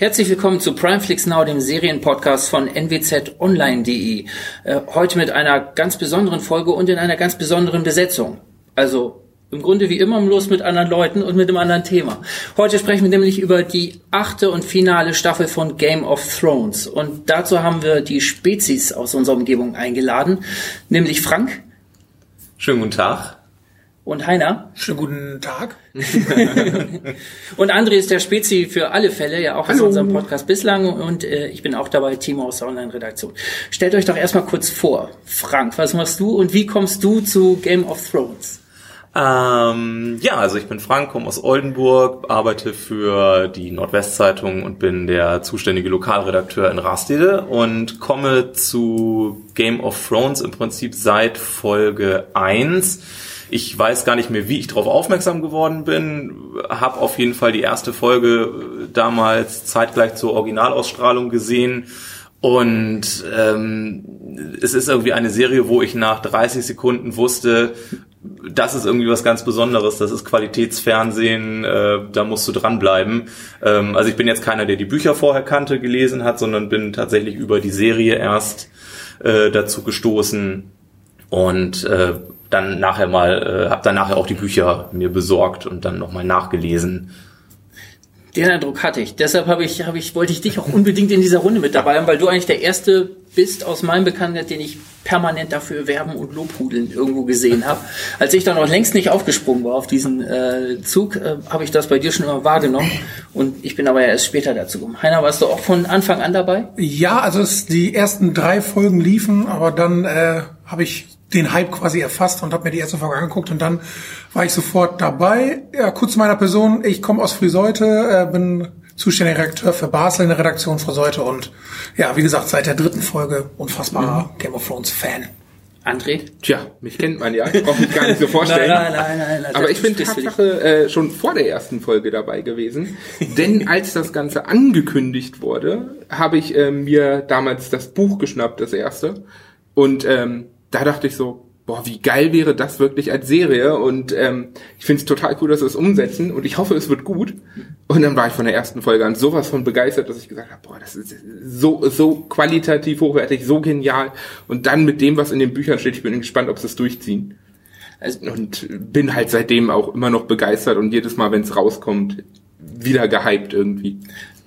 Herzlich willkommen zu Primeflix Now, dem Serienpodcast von nwzonline.de. Äh, heute mit einer ganz besonderen Folge und in einer ganz besonderen Besetzung. Also im Grunde wie immer los mit anderen Leuten und mit einem anderen Thema. Heute sprechen wir nämlich über die achte und finale Staffel von Game of Thrones. Und dazu haben wir die Spezies aus unserer Umgebung eingeladen, nämlich Frank. Schönen guten Tag und Heiner. Schönen guten Tag. und André ist der Spezi für alle Fälle, ja auch Hallo. aus unserem Podcast bislang und äh, ich bin auch dabei, Timo aus der Online-Redaktion. Stellt euch doch erstmal kurz vor. Frank, was machst du und wie kommst du zu Game of Thrones? Ähm, ja, also ich bin Frank, komme aus Oldenburg, arbeite für die Nordwestzeitung und bin der zuständige Lokalredakteur in Rastede und komme zu Game of Thrones im Prinzip seit Folge 1 ich weiß gar nicht mehr, wie ich darauf aufmerksam geworden bin. Habe auf jeden Fall die erste Folge äh, damals zeitgleich zur Originalausstrahlung gesehen. Und ähm, es ist irgendwie eine Serie, wo ich nach 30 Sekunden wusste, das ist irgendwie was ganz Besonderes, das ist Qualitätsfernsehen, äh, da musst du dranbleiben. Ähm, also ich bin jetzt keiner, der die Bücher vorher kannte, gelesen hat, sondern bin tatsächlich über die Serie erst äh, dazu gestoßen und äh, dann nachher mal, äh, habe dann nachher auch die Bücher mir besorgt und dann nochmal nachgelesen. Den Eindruck hatte ich. Deshalb habe ich, habe ich, wollte ich dich auch unbedingt in dieser Runde mit dabei haben, weil du eigentlich der erste bist aus meinem Bekannten, den ich permanent dafür werben und Lobhudeln irgendwo gesehen habe. Als ich dann noch längst nicht aufgesprungen war auf diesen äh, Zug, äh, habe ich das bei dir schon immer wahrgenommen und ich bin aber ja erst später dazu gekommen. Heiner, warst du auch von Anfang an dabei? Ja, also es, die ersten drei Folgen liefen, aber dann äh, habe ich den Hype quasi erfasst und habe mir die erste Folge angeguckt und dann war ich sofort dabei. Ja, kurz zu meiner Person. Ich komme aus Friseute, äh, bin zuständiger Redakteur für Basel in der Redaktion Friseute und ja, wie gesagt, seit der dritten Folge unfassbarer mhm. Game of Thrones Fan. André? Tja, mich kennt man ja. Ich brauche mich gar nicht so vorstellen. nein, nein, nein, nein, Aber ich bin Tatsache äh, schon vor der ersten Folge dabei gewesen. denn als das Ganze angekündigt wurde, habe ich äh, mir damals das Buch geschnappt, das erste. Und ähm, da dachte ich so, boah, wie geil wäre das wirklich als Serie und ähm, ich finde es total cool, dass sie es umsetzen und ich hoffe, es wird gut. Und dann war ich von der ersten Folge an sowas von begeistert, dass ich gesagt habe, boah, das ist so so qualitativ hochwertig, so genial und dann mit dem, was in den Büchern steht, ich bin gespannt, ob sie es durchziehen. Also, und bin halt seitdem auch immer noch begeistert und jedes Mal, wenn es rauskommt, wieder gehypt irgendwie.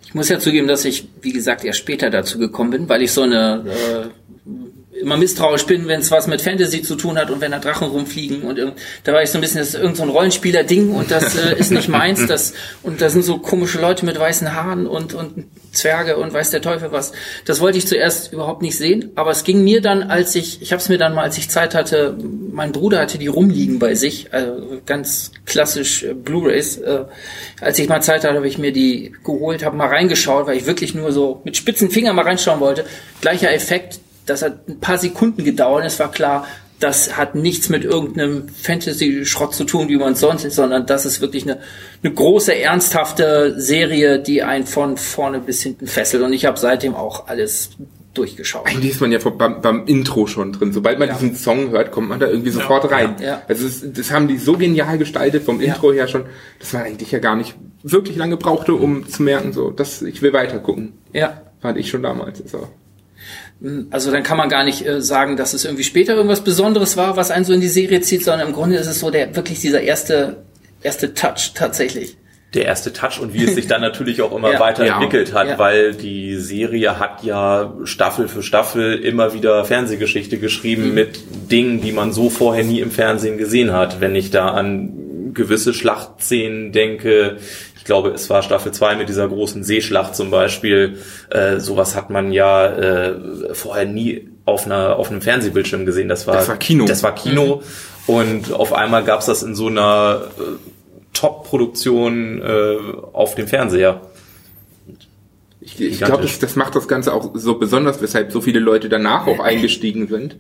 Ich muss ja zugeben, dass ich, wie gesagt, erst später dazu gekommen bin, weil ich so eine äh, immer misstrauisch bin, wenn es was mit Fantasy zu tun hat und wenn da Drachen rumfliegen und da war ich so ein bisschen, das ist irgend so ein Rollenspieler-Ding und das äh, ist nicht meins. Das, und da sind so komische Leute mit weißen Haaren und, und Zwerge und weiß der Teufel was. Das wollte ich zuerst überhaupt nicht sehen, aber es ging mir dann, als ich, ich habe es mir dann mal, als ich Zeit hatte, mein Bruder hatte die rumliegen bei sich, also ganz klassisch äh, Blu-rays. Äh, als ich mal Zeit hatte, habe ich mir die geholt, habe mal reingeschaut, weil ich wirklich nur so mit spitzen Fingern mal reinschauen wollte. Gleicher Effekt, das hat ein paar Sekunden gedauert. Es war klar, das hat nichts mit irgendeinem Fantasy-Schrott zu tun, wie man es sonst ist, sondern das ist wirklich eine, eine große, ernsthafte Serie, die einen von vorne bis hinten fesselt. Und ich habe seitdem auch alles durchgeschaut. Eigentlich ist man ja beim, beim Intro schon drin. Sobald man ja. diesen Song hört, kommt man da irgendwie sofort ja. rein. Ja. Also das, das, haben die so genial gestaltet vom Intro her schon, dass man eigentlich ja gar nicht wirklich lange brauchte, um zu merken, so, dass ich will weiter gucken. Ja. Fand ich schon damals. So. Also dann kann man gar nicht äh, sagen, dass es irgendwie später irgendwas Besonderes war, was einen so in die Serie zieht, sondern im Grunde ist es so der wirklich dieser erste erste Touch tatsächlich. Der erste Touch und wie es sich dann natürlich auch immer ja. weiterentwickelt ja. hat, ja. weil die Serie hat ja Staffel für Staffel immer wieder Fernsehgeschichte geschrieben mhm. mit Dingen, die man so vorher nie im Fernsehen gesehen hat. Wenn ich da an gewisse Schlachtszenen denke, ich glaube, es war Staffel 2 mit dieser großen Seeschlacht zum Beispiel. Äh, sowas hat man ja äh, vorher nie auf, einer, auf einem Fernsehbildschirm gesehen. Das war, das war Kino. Das war Kino. Mhm. Und auf einmal gab's das in so einer äh, Top-Produktion äh, auf dem Fernseher. Ich, ich glaube, das, das macht das Ganze auch so besonders, weshalb so viele Leute danach auch eingestiegen sind,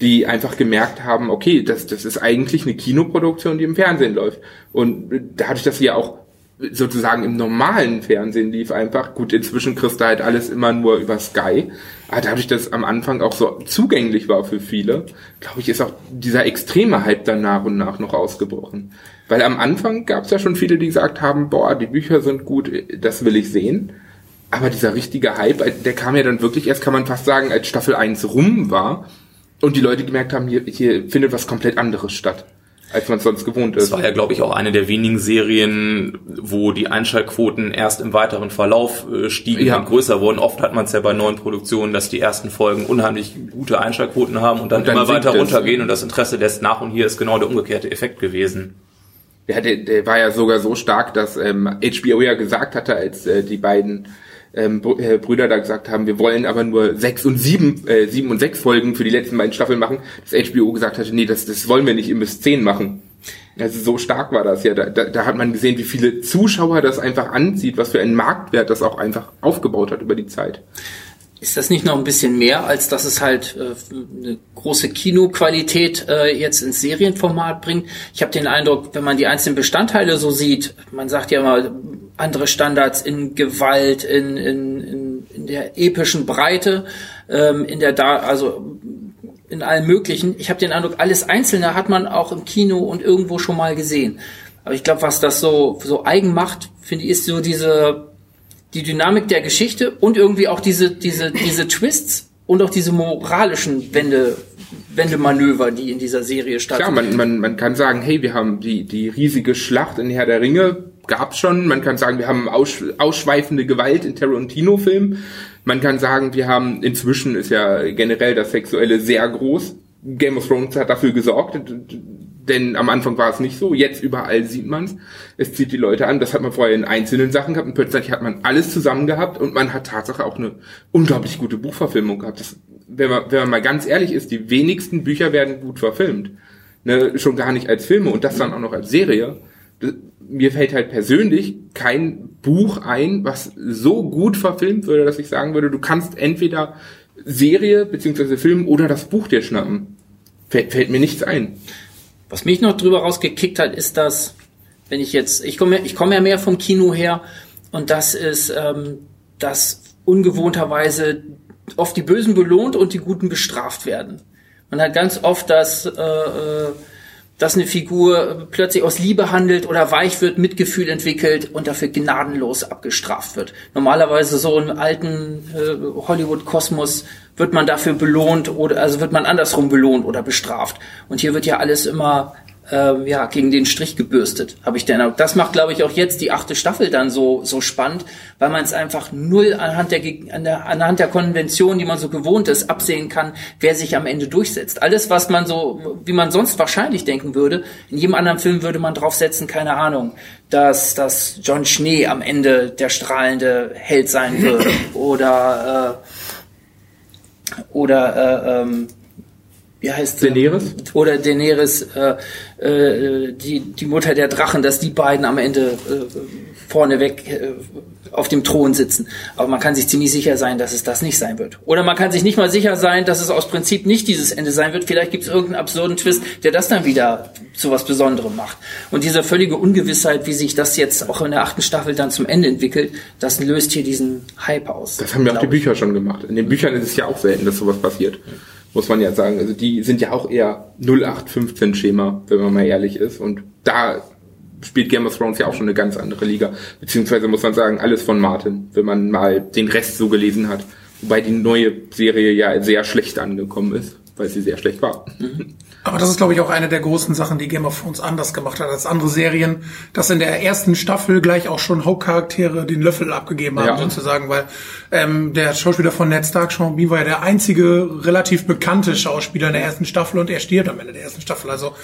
die einfach gemerkt haben, okay, das, das ist eigentlich eine Kinoproduktion, die im Fernsehen läuft. Und dadurch, dass sie ja auch sozusagen im normalen Fernsehen lief einfach. Gut, inzwischen kriegst du halt alles immer nur über Sky. Aber dadurch, dass am Anfang auch so zugänglich war für viele, glaube ich, ist auch dieser extreme Hype dann nach und nach noch ausgebrochen. Weil am Anfang gab es ja schon viele, die gesagt haben, boah, die Bücher sind gut, das will ich sehen. Aber dieser richtige Hype, der kam ja dann wirklich erst, kann man fast sagen, als Staffel 1 rum war und die Leute gemerkt haben, hier, hier findet was komplett anderes statt als man es sonst gewohnt ist. Das war ja, glaube ich, auch eine der wenigen Serien, wo die Einschaltquoten erst im weiteren Verlauf äh, stiegen ja. und größer wurden. Oft hat man es ja bei neuen Produktionen, dass die ersten Folgen unheimlich gute Einschaltquoten haben und dann, und dann immer weiter runtergehen und das Interesse lässt nach und hier ist genau der umgekehrte Effekt gewesen. Ja, der, der war ja sogar so stark, dass ähm, HBO ja gesagt hatte, als äh, die beiden ähm, äh, Brüder da gesagt haben, wir wollen aber nur sechs und sieben, äh, sieben und sechs Folgen für die letzten beiden Staffeln machen, dass HBO gesagt hatte, nee, das, das wollen wir nicht, ihr müsst zehn machen. Also so stark war das ja. Da, da, da hat man gesehen, wie viele Zuschauer das einfach anzieht, was für einen Marktwert das auch einfach aufgebaut hat über die Zeit. Ist das nicht noch ein bisschen mehr, als dass es halt äh, eine große Kinoqualität äh, jetzt ins Serienformat bringt? Ich habe den Eindruck, wenn man die einzelnen Bestandteile so sieht, man sagt ja mal andere Standards in Gewalt, in, in, in, in der epischen Breite, ähm, in der da, also in allem Möglichen. Ich habe den Eindruck, alles Einzelne hat man auch im Kino und irgendwo schon mal gesehen. Aber ich glaube, was das so so eigen macht, finde ich, ist so diese die Dynamik der Geschichte und irgendwie auch diese, diese, diese Twists und auch diese moralischen Wende, Wendemanöver, die in dieser Serie stattfinden. Ja, man, man, man kann sagen, hey, wir haben die, die riesige Schlacht in Herr der Ringe, gab's schon. Man kann sagen, wir haben aus, ausschweifende Gewalt in Tarantino-Filmen. Man kann sagen, wir haben, inzwischen ist ja generell das Sexuelle sehr groß. Game of Thrones hat dafür gesorgt denn am Anfang war es nicht so, jetzt überall sieht man es. Es zieht die Leute an, das hat man vorher in einzelnen Sachen gehabt und plötzlich hat man alles zusammen gehabt und man hat Tatsache auch eine unglaublich gute Buchverfilmung gehabt. Das, wenn, man, wenn man mal ganz ehrlich ist, die wenigsten Bücher werden gut verfilmt. Ne, schon gar nicht als Filme und das dann auch noch als Serie. Mir fällt halt persönlich kein Buch ein, was so gut verfilmt würde, dass ich sagen würde, du kannst entweder Serie beziehungsweise Film oder das Buch dir schnappen. Fällt, fällt mir nichts ein. Was mich noch drüber rausgekickt hat, ist dass, wenn ich jetzt, ich komme, ich komme ja mehr vom Kino her und das ist, ähm, dass ungewohnterweise oft die Bösen belohnt und die Guten bestraft werden. Man hat ganz oft das, äh, äh dass eine Figur plötzlich aus Liebe handelt oder weich wird, Mitgefühl entwickelt und dafür gnadenlos abgestraft wird. Normalerweise so im alten äh, Hollywood-Kosmos wird man dafür belohnt oder also wird man andersrum belohnt oder bestraft. Und hier wird ja alles immer ähm, ja, gegen den Strich gebürstet, habe ich den Eindruck. Das macht, glaube ich, auch jetzt die achte Staffel dann so, so spannend, weil man es einfach null anhand der, an der, anhand der Konvention, die man so gewohnt ist, absehen kann, wer sich am Ende durchsetzt. Alles, was man so, wie man sonst wahrscheinlich denken würde, in jedem anderen Film würde man draufsetzen, keine Ahnung, dass, dass John Schnee am Ende der strahlende Held sein wird oder, äh, oder, äh, ähm, wie heißt Daenerys? Oder Daenerys, äh, äh, die, die Mutter der Drachen, dass die beiden am Ende äh, vorneweg äh, auf dem Thron sitzen. Aber man kann sich ziemlich sicher sein, dass es das nicht sein wird. Oder man kann sich nicht mal sicher sein, dass es aus Prinzip nicht dieses Ende sein wird. Vielleicht gibt es irgendeinen absurden Twist, der das dann wieder zu was Besonderem macht. Und diese völlige Ungewissheit, wie sich das jetzt auch in der achten Staffel dann zum Ende entwickelt, das löst hier diesen Hype aus. Das haben ja auch die Bücher schon gemacht. In den Büchern ist es ja auch selten, dass sowas passiert muss man ja sagen. Also die sind ja auch eher 0815 Schema, wenn man mal ehrlich ist. Und da spielt Game of Thrones ja auch schon eine ganz andere Liga. Beziehungsweise muss man sagen, alles von Martin, wenn man mal den Rest so gelesen hat. Wobei die neue Serie ja sehr schlecht angekommen ist, weil sie sehr schlecht war. Mhm. Aber das ist, glaube ich, auch eine der großen Sachen, die Game of Thrones anders gemacht hat als andere Serien, dass in der ersten Staffel gleich auch schon Hauptcharaktere den Löffel abgegeben haben, ja. sozusagen, weil ähm, der Schauspieler von Ned Stark, Sean Bean, war ja der einzige relativ bekannte Schauspieler in der ersten Staffel und er stirbt am Ende der ersten Staffel. Also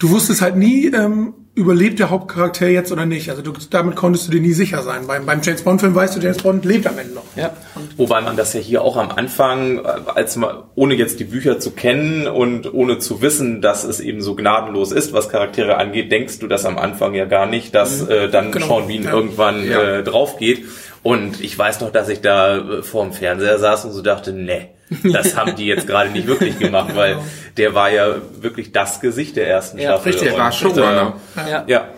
du wusstest halt nie, ähm, überlebt der Hauptcharakter jetzt oder nicht. Also du, damit konntest du dir nie sicher sein. Beim, beim James Bond-Film weißt du, James Bond lebt am Ende noch. Ja. Wobei man das ja hier auch am Anfang, äh, als man, ohne jetzt die Bücher zu kennen und ohne zu wissen, dass es eben so gnadenlos ist, was Charaktere angeht, denkst du das am Anfang ja gar nicht, dass mhm. äh, dann genau. Sean Bean ja. irgendwann ja. Äh, drauf geht. Und ich weiß noch, dass ich da äh, vorm Fernseher saß und so dachte, ne, das haben die jetzt gerade nicht wirklich gemacht, weil der war ja wirklich das Gesicht der ersten ja, Staffel. Richtig, der war Showrunner. Äh, ja. ja.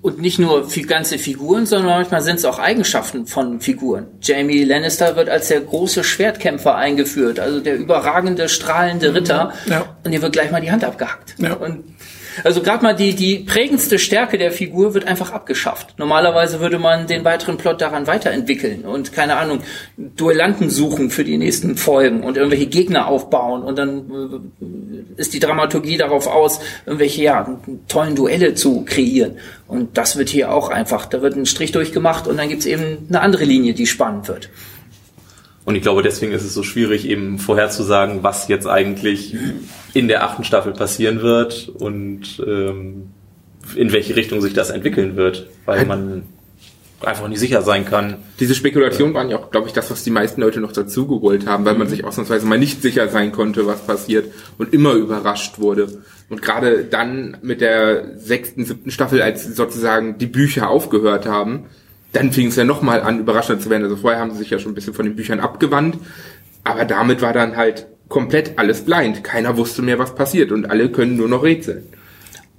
Und nicht nur ganze Figuren, sondern manchmal sind es auch Eigenschaften von Figuren. Jamie Lannister wird als der große Schwertkämpfer eingeführt, also der überragende, strahlende Ritter. Ja. Und dir wird gleich mal die Hand abgehackt. Ja. Und Also gerade mal die, die prägendste Stärke der Figur wird einfach abgeschafft. Normalerweise würde man den weiteren Plot daran weiterentwickeln und keine Ahnung, Duellanten suchen für die nächsten Folgen und irgendwelche Gegner aufbauen und dann äh, ist die Dramaturgie darauf aus, irgendwelche ja, tollen Duelle zu kreieren. Und das wird hier auch einfach, da wird ein Strich durchgemacht und dann gibt's eben eine andere Linie, die spannend wird. Und ich glaube, deswegen ist es so schwierig, eben vorherzusagen, was jetzt eigentlich in der achten Staffel passieren wird und ähm, in welche Richtung sich das entwickeln wird, weil man einfach nicht sicher sein kann. Diese Spekulationen waren ja auch, glaube ich, das, was die meisten Leute noch dazugeholt haben, weil man mhm. sich ausnahmsweise mal nicht sicher sein konnte, was passiert und immer überrascht wurde. Und gerade dann mit der sechsten, siebten Staffel, als sozusagen die Bücher aufgehört haben, dann fing es ja nochmal an, überraschend zu werden. Also vorher haben sie sich ja schon ein bisschen von den Büchern abgewandt, aber damit war dann halt komplett alles blind. Keiner wusste mehr, was passiert und alle können nur noch rätseln.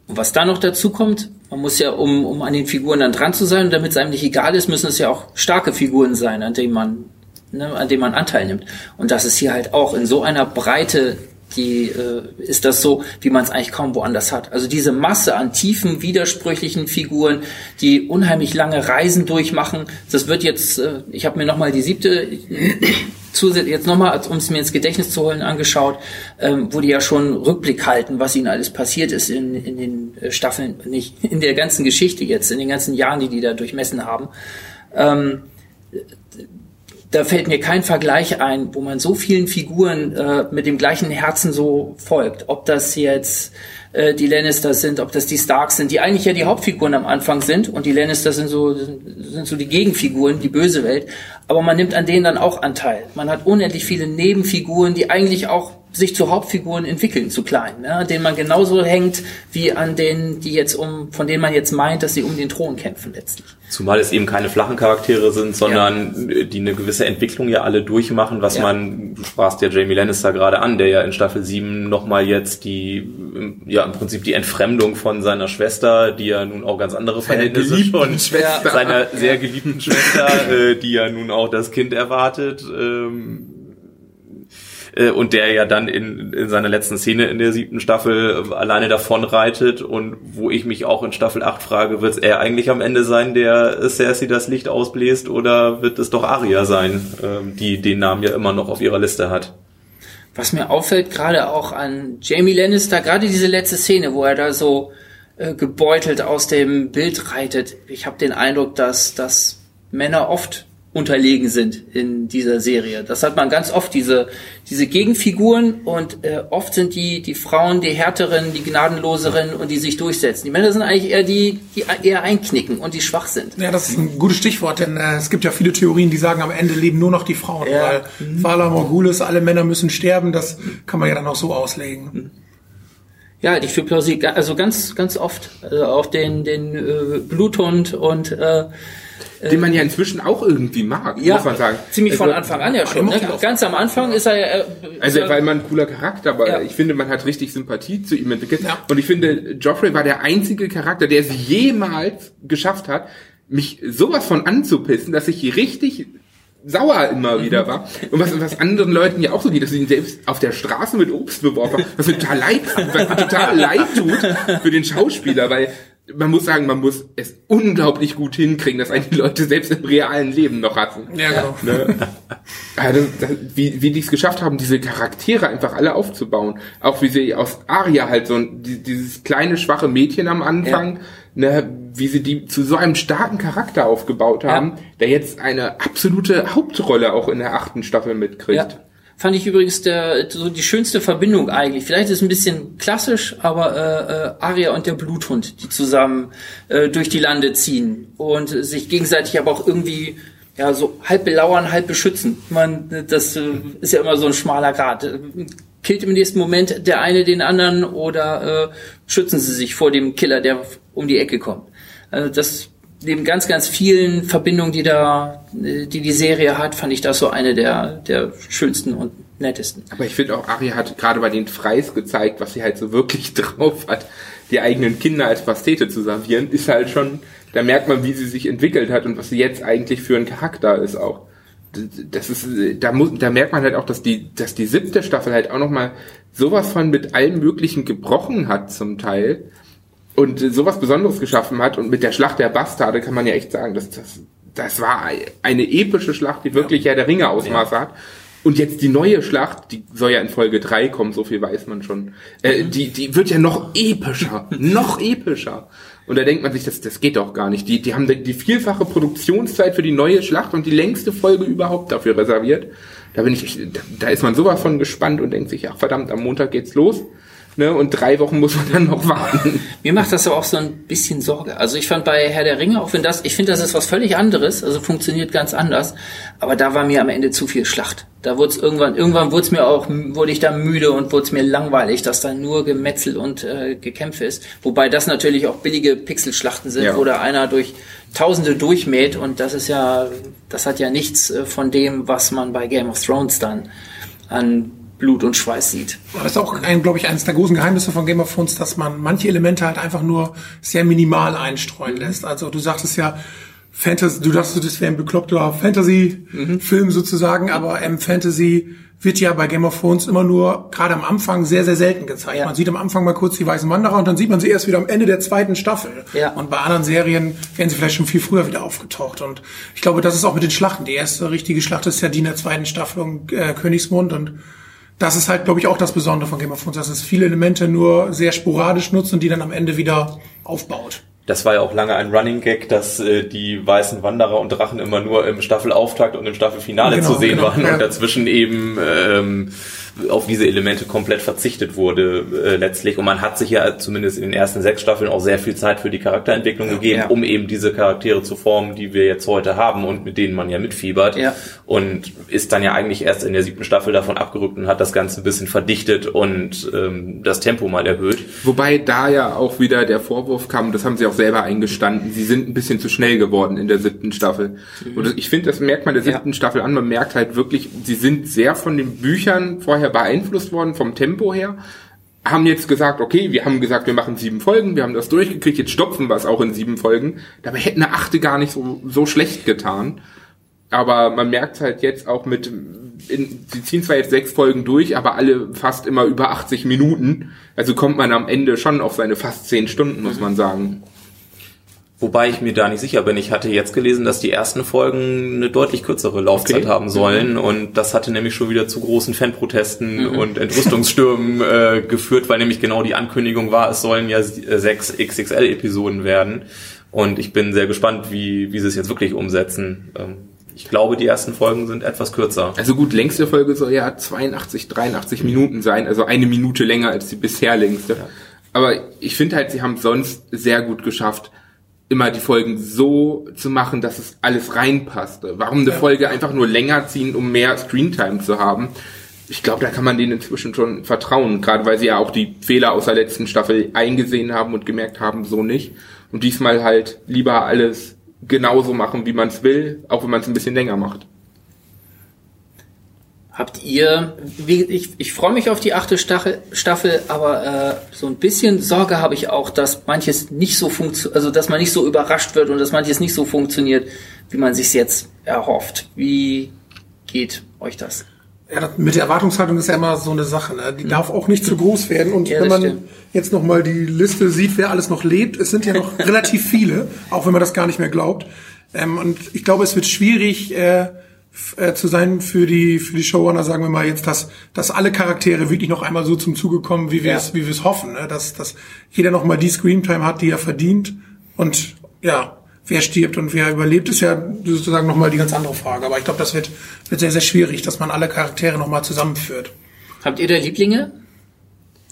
Und was da noch dazu kommt, man muss ja, um, um an den Figuren dann dran zu sein, damit es einem nicht egal ist, müssen es ja auch starke Figuren sein, an denen man, ne, an denen man Anteil nimmt. Und das ist hier halt auch in so einer Breite die äh, ist das so, wie man es eigentlich kaum woanders hat. Also diese Masse an tiefen, widersprüchlichen Figuren, die unheimlich lange Reisen durchmachen. Das wird jetzt, äh, ich habe mir nochmal die siebte zusätzlich jetzt nochmal, um es mir ins Gedächtnis zu holen, angeschaut, ähm, wo die ja schon Rückblick halten, was ihnen alles passiert ist in, in den äh, Staffeln, nicht in der ganzen Geschichte jetzt, in den ganzen Jahren, die die da durchmessen haben. Ähm, da fällt mir kein Vergleich ein, wo man so vielen Figuren äh, mit dem gleichen Herzen so folgt. Ob das jetzt äh, die Lannisters sind, ob das die Starks sind, die eigentlich ja die Hauptfiguren am Anfang sind und die Lannisters sind so, sind so die Gegenfiguren, die böse Welt. Aber man nimmt an denen dann auch Anteil. Man hat unendlich viele Nebenfiguren, die eigentlich auch sich zu Hauptfiguren entwickeln, zu klein, ne? denen man genauso hängt wie an denen, die jetzt um, von denen man jetzt meint, dass sie um den Thron kämpfen letztlich. Zumal es eben keine flachen Charaktere sind, sondern ja. die eine gewisse Entwicklung ja alle durchmachen, was ja. man, du sprachst ja Jamie Lannister gerade an, der ja in Staffel 7 nochmal jetzt die, ja im Prinzip die Entfremdung von seiner Schwester, die ja nun auch ganz andere Verhältnisse schon, Schwester. seiner sehr geliebten Schwester, äh, die ja nun auch das Kind erwartet, ähm, äh, und der ja dann in, in seiner letzten Szene in der siebten Staffel alleine davon reitet und wo ich mich auch in Staffel 8 frage, wird es er eigentlich am Ende sein, der Cersei das Licht ausbläst oder wird es doch Arya sein, ähm, die den Namen ja immer noch auf ihrer Liste hat? Was mir auffällt, gerade auch an Jamie Lannister, gerade diese letzte Szene, wo er da so äh, gebeutelt aus dem Bild reitet. Ich habe den Eindruck, dass, dass Männer oft unterlegen sind in dieser Serie. Das hat man ganz oft, diese, diese Gegenfiguren und äh, oft sind die, die Frauen die härteren, die gnadenloseren und die sich durchsetzen. Die Männer sind eigentlich eher die, die eher einknicken und die schwach sind. Ja, das ist ein gutes Stichwort, denn äh, es gibt ja viele Theorien, die sagen, am Ende leben nur noch die Frauen, ja. weil mhm. Vala Morgulis, alle Männer müssen sterben, das kann man ja dann auch so auslegen. Mhm. Ja, die für plausibel, also ganz, ganz oft. Also auch den, den äh, Bluthund und äh, den man ja inzwischen auch irgendwie mag, ja, muss man sagen. Ziemlich von also, Anfang an ja schon. Ne? Ganz am Anfang ist er ja. Äh, also weil man ein cooler Charakter, aber ja. ich finde, man hat richtig Sympathie zu ihm entwickelt. Ja. Und ich finde, Joffrey war der einzige Charakter, der es jemals geschafft hat, mich sowas von anzupissen, dass ich richtig sauer immer wieder war. Und was, was anderen Leuten ja auch so geht, dass sie ihn selbst auf der Straße mit Obst beworfen haben, was mir total leid, was mir total leid tut für den Schauspieler, weil man muss sagen, man muss es unglaublich gut hinkriegen, dass eigentlich die Leute selbst im realen Leben noch hassen. Ja, genau. Ne? Also, wie, wie die es geschafft haben, diese Charaktere einfach alle aufzubauen. Auch wie sie aus Aria halt so ein, dieses kleine, schwache Mädchen am Anfang, ja. ne, wie sie die zu so einem starken Charakter aufgebaut haben, ja. der jetzt eine absolute Hauptrolle auch in der achten Staffel mitkriegt. Ja fand ich übrigens der, so die schönste Verbindung eigentlich. Vielleicht ist es ein bisschen klassisch, aber äh, äh, Aria und der Bluthund, die zusammen äh, durch die Lande ziehen und sich gegenseitig aber auch irgendwie ja so halb belauern, halb beschützen. Man, das äh, ist ja immer so ein schmaler Grad. Killt im nächsten Moment der eine den anderen oder äh, schützen sie sich vor dem Killer, der um die Ecke kommt. Also das neben ganz, ganz vielen Verbindungen, die da, die die Serie hat, fand ich das so eine der, der schönsten und nettesten. Aber ich finde auch, Ari hat gerade bei den Freis gezeigt, was sie halt so wirklich drauf hat. Die eigenen Kinder als Pastete zu servieren, ist halt schon, da merkt man, wie sie sich entwickelt hat und was sie jetzt eigentlich für ein Charakter ist auch. Das ist, da muss, da merkt man halt auch, dass die, dass die siebte Staffel halt auch nochmal sowas von mit allem Möglichen gebrochen hat zum Teil und sowas Besonderes geschaffen hat. Und mit der Schlacht der Bastarde kann man ja echt sagen, dass das, das war eine epische Schlacht, die wirklich ja, ja der Ringe Ausmaße ja. hat. Und jetzt die neue Schlacht, die soll ja in Folge 3 kommen, so viel weiß man schon. Äh, mhm. die, die wird ja noch epischer, noch epischer. Und da denkt man sich, das, das geht doch gar nicht. Die, die haben die vielfache Produktionszeit für die neue Schlacht und die längste Folge überhaupt dafür reserviert. Da bin ich, da ist man sowas von gespannt und denkt sich, ach verdammt, am Montag geht's los. Ne, und drei Wochen muss man dann noch warten. Mir macht das aber auch so ein bisschen Sorge. Also ich fand bei Herr der Ringe, auch wenn das, ich finde, das ist was völlig anderes, also funktioniert ganz anders, aber da war mir am Ende zu viel Schlacht. Da wurde es irgendwann, irgendwann wurde es mir auch, wurde ich da müde und wurde es mir langweilig, dass da nur Gemetzel und äh, Gekämpfe ist. Wobei das natürlich auch billige Pixelschlachten sind, ja. wo da einer durch Tausende durchmäht und das ist ja, das hat ja nichts äh, von dem, was man bei Game of Thrones dann an Blut und Schweiß sieht. Das ist auch, ein, glaube ich, eines der großen Geheimnisse von Game of Thrones, dass man manche Elemente halt einfach nur sehr minimal einstreuen lässt. Also du sagtest ja, Fantasy, du dachtest, das wäre ein bekloppter Fantasy-Film mhm. sozusagen, aber ähm, Fantasy wird ja bei Game of Thrones immer nur gerade am Anfang sehr, sehr selten gezeigt. Ja. Man sieht am Anfang mal kurz die Weißen Wanderer und dann sieht man sie erst wieder am Ende der zweiten Staffel. Ja. Und bei anderen Serien werden sie vielleicht schon viel früher wieder aufgetaucht. Und ich glaube, das ist auch mit den Schlachten. Die erste richtige Schlacht ist ja die in der zweiten Staffel um äh, Königsmund und das ist halt, glaube ich, auch das Besondere von Game of Thrones, dass es viele Elemente nur sehr sporadisch nutzt und die dann am Ende wieder aufbaut. Das war ja auch lange ein Running Gag, dass äh, die weißen Wanderer und Drachen immer nur im Staffelauftakt und im Staffelfinale genau, zu sehen genau, waren ja. und dazwischen eben ähm, auf diese Elemente komplett verzichtet wurde äh, letztlich. Und man hat sich ja zumindest in den ersten sechs Staffeln auch sehr viel Zeit für die Charakterentwicklung ja, gegeben, ja. um eben diese Charaktere zu formen, die wir jetzt heute haben und mit denen man ja mitfiebert. Ja. Und ist dann ja eigentlich erst in der siebten Staffel davon abgerückt und hat das Ganze ein bisschen verdichtet und ähm, das Tempo mal erhöht. Wobei da ja auch wieder der Vorwurf kam, das haben sie auch selber eingestanden, sie sind ein bisschen zu schnell geworden in der siebten Staffel. Mhm. Und ich finde, das merkt man der siebten Staffel an, man merkt halt wirklich, sie sind sehr von den Büchern vorher beeinflusst worden vom Tempo her. Haben jetzt gesagt, okay, wir haben gesagt, wir machen sieben Folgen, wir haben das durchgekriegt, jetzt stopfen wir es auch in sieben Folgen. Dabei hätte eine achte gar nicht so, so schlecht getan. Aber man merkt halt jetzt auch mit, in, sie ziehen zwar jetzt sechs Folgen durch, aber alle fast immer über 80 Minuten. Also kommt man am Ende schon auf seine fast zehn Stunden, muss man sagen. Wobei ich mir da nicht sicher bin. Ich hatte jetzt gelesen, dass die ersten Folgen eine deutlich kürzere Laufzeit okay. haben sollen. Mhm. Und das hatte nämlich schon wieder zu großen Fanprotesten mhm. und Entrüstungsstürmen äh, geführt, weil nämlich genau die Ankündigung war, es sollen ja sechs XXL-Episoden werden. Und ich bin sehr gespannt, wie, wie sie es jetzt wirklich umsetzen. Ähm, ich glaube, die ersten Folgen sind etwas kürzer. Also gut, längste Folge soll ja 82, 83 Minuten sein, also eine Minute länger als die bisher längste. Ja. Aber ich finde halt, sie haben es sonst sehr gut geschafft, immer die Folgen so zu machen, dass es alles reinpasst. Warum eine Folge einfach nur länger ziehen, um mehr Screentime zu haben? Ich glaube, da kann man denen inzwischen schon vertrauen, gerade weil sie ja auch die Fehler aus der letzten Staffel eingesehen haben und gemerkt haben, so nicht. Und diesmal halt lieber alles genauso machen, wie man es will, auch wenn man es ein bisschen länger macht. Habt ihr, wie, ich, ich freue mich auf die achte Staffel, Staffel aber äh, so ein bisschen Sorge habe ich auch, dass manches nicht so funktioniert, also dass man nicht so überrascht wird und dass manches nicht so funktioniert, wie man sich jetzt erhofft. Wie geht euch das? Ja, mit der Erwartungshaltung ist ja immer so eine Sache. Ne? Die mhm. darf auch nicht zu groß werden. Und ja, wenn man stimmt. jetzt nochmal die Liste sieht, wer alles noch lebt, es sind ja noch relativ viele, auch wenn man das gar nicht mehr glaubt. Ähm, und ich glaube, es wird schwierig, äh, äh, zu sein für die für die Showrunner, sagen wir mal jetzt, dass dass alle Charaktere wirklich noch einmal so zum Zuge kommen, wie wir es ja. wie wir es hoffen, ne? dass dass jeder noch mal die Screamtime hat, die er verdient und ja, wer stirbt und wer überlebt, ist ja sozusagen noch mal die ganz andere Frage. Aber ich glaube, das wird wird sehr sehr schwierig, dass man alle Charaktere noch mal zusammenführt. Habt ihr da Lieblinge?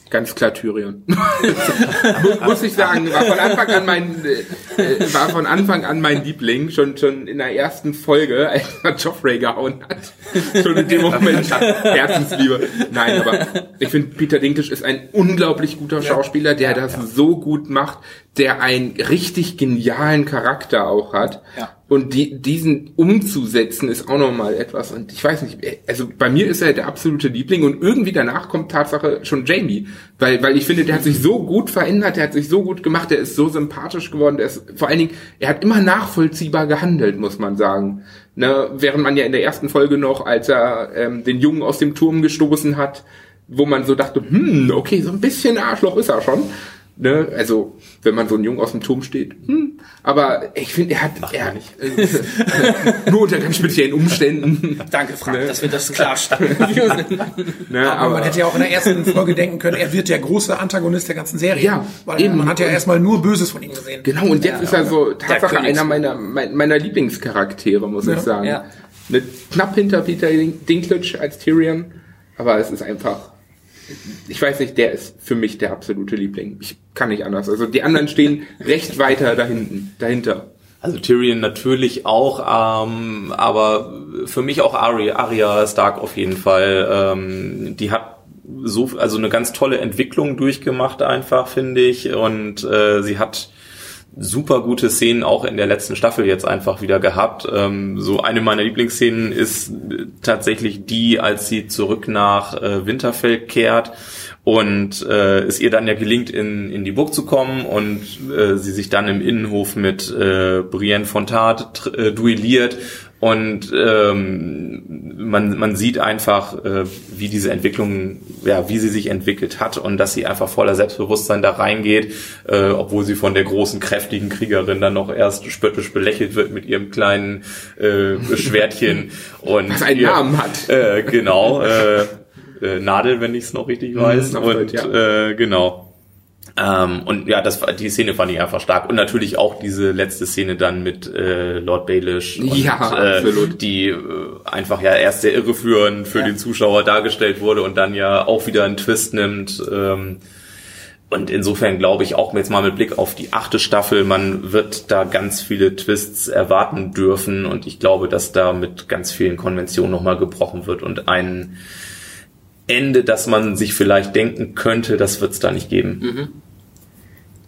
Ganz klar Tyrion. Muss ich sagen, war von Anfang an mein, äh, war von Anfang an mein Liebling, schon, schon in der ersten Folge, als er Joffrey gehauen hat. Schon in dem Moment Herzensliebe. Nein, aber ich finde, Peter Dinklage ist ein unglaublich guter Schauspieler, der das so gut macht, der einen richtig genialen Charakter auch hat. Ja. Und die, diesen umzusetzen ist auch nochmal etwas. Und ich weiß nicht, also bei mir ist er der absolute Liebling und irgendwie danach kommt Tatsache schon Jamie. Weil, weil ich finde, der hat sich so gut verändert, der hat sich so gut gemacht, der ist so sympathisch geworden, der ist, vor allen Dingen, er hat immer nachvollziehbar gehandelt, muss man sagen. Ne, während man ja in der ersten Folge noch, als er ähm, den Jungen aus dem Turm gestoßen hat, wo man so dachte, hm, okay, so ein bisschen Arschloch ist er schon Ne? Also, wenn man so ein Jung aus dem Turm steht. Hm. Aber ich finde, er hat Ach, er, nicht. Äh, nur unter ganz speziellen Umständen. Danke, Frank, ne? dass wir das klarstellen. ne, aber, aber, man hätte ja auch in der ersten Folge denken können, er wird der große Antagonist der ganzen Serie. Ja, weil eben. man hat ja erstmal nur Böses von ihm gesehen. Genau, und jetzt ja, ist er so Tatsache einer meiner, meiner Lieblingscharaktere, muss ja. ich sagen. Ja. Ne, knapp hinter Peter Dinklage als Tyrion, aber es ist einfach ich weiß nicht, der ist für mich der absolute Liebling. Ich kann nicht anders. Also die anderen stehen recht weiter da hinten, dahinter. Also Tyrion natürlich auch, ähm, aber für mich auch Arya, Arya Stark auf jeden Fall. Ähm, die hat so also eine ganz tolle Entwicklung durchgemacht einfach finde ich und äh, sie hat super gute Szenen auch in der letzten Staffel jetzt einfach wieder gehabt. Ähm, so eine meiner Lieblingsszenen ist tatsächlich die, als sie zurück nach äh, Winterfell kehrt und äh, es ihr dann ja gelingt, in, in die Burg zu kommen und äh, sie sich dann im Innenhof mit äh, Brienne Fontat äh, duelliert und ähm, man, man sieht einfach, äh, wie diese Entwicklung, ja, wie sie sich entwickelt hat und dass sie einfach voller Selbstbewusstsein da reingeht, äh, obwohl sie von der großen, kräftigen Kriegerin dann noch erst spöttisch belächelt wird mit ihrem kleinen äh, Schwertchen. und Was einen ihr, Namen hat. Äh, genau, äh, äh, Nadel, wenn ich es noch richtig weiß. Mhm, und ja. äh, genau. Ähm, und ja, das die Szene fand ich einfach stark. Und natürlich auch diese letzte Szene dann mit äh, Lord Baelish, und, ja, äh, die äh, einfach ja erst sehr irreführend für ja. den Zuschauer dargestellt wurde und dann ja auch wieder einen Twist nimmt. Ähm, und insofern glaube ich auch jetzt mal mit Blick auf die achte Staffel, man wird da ganz viele Twists erwarten dürfen und ich glaube, dass da mit ganz vielen Konventionen nochmal gebrochen wird und ein Ende, das man sich vielleicht denken könnte, das wird es da nicht geben. Mhm.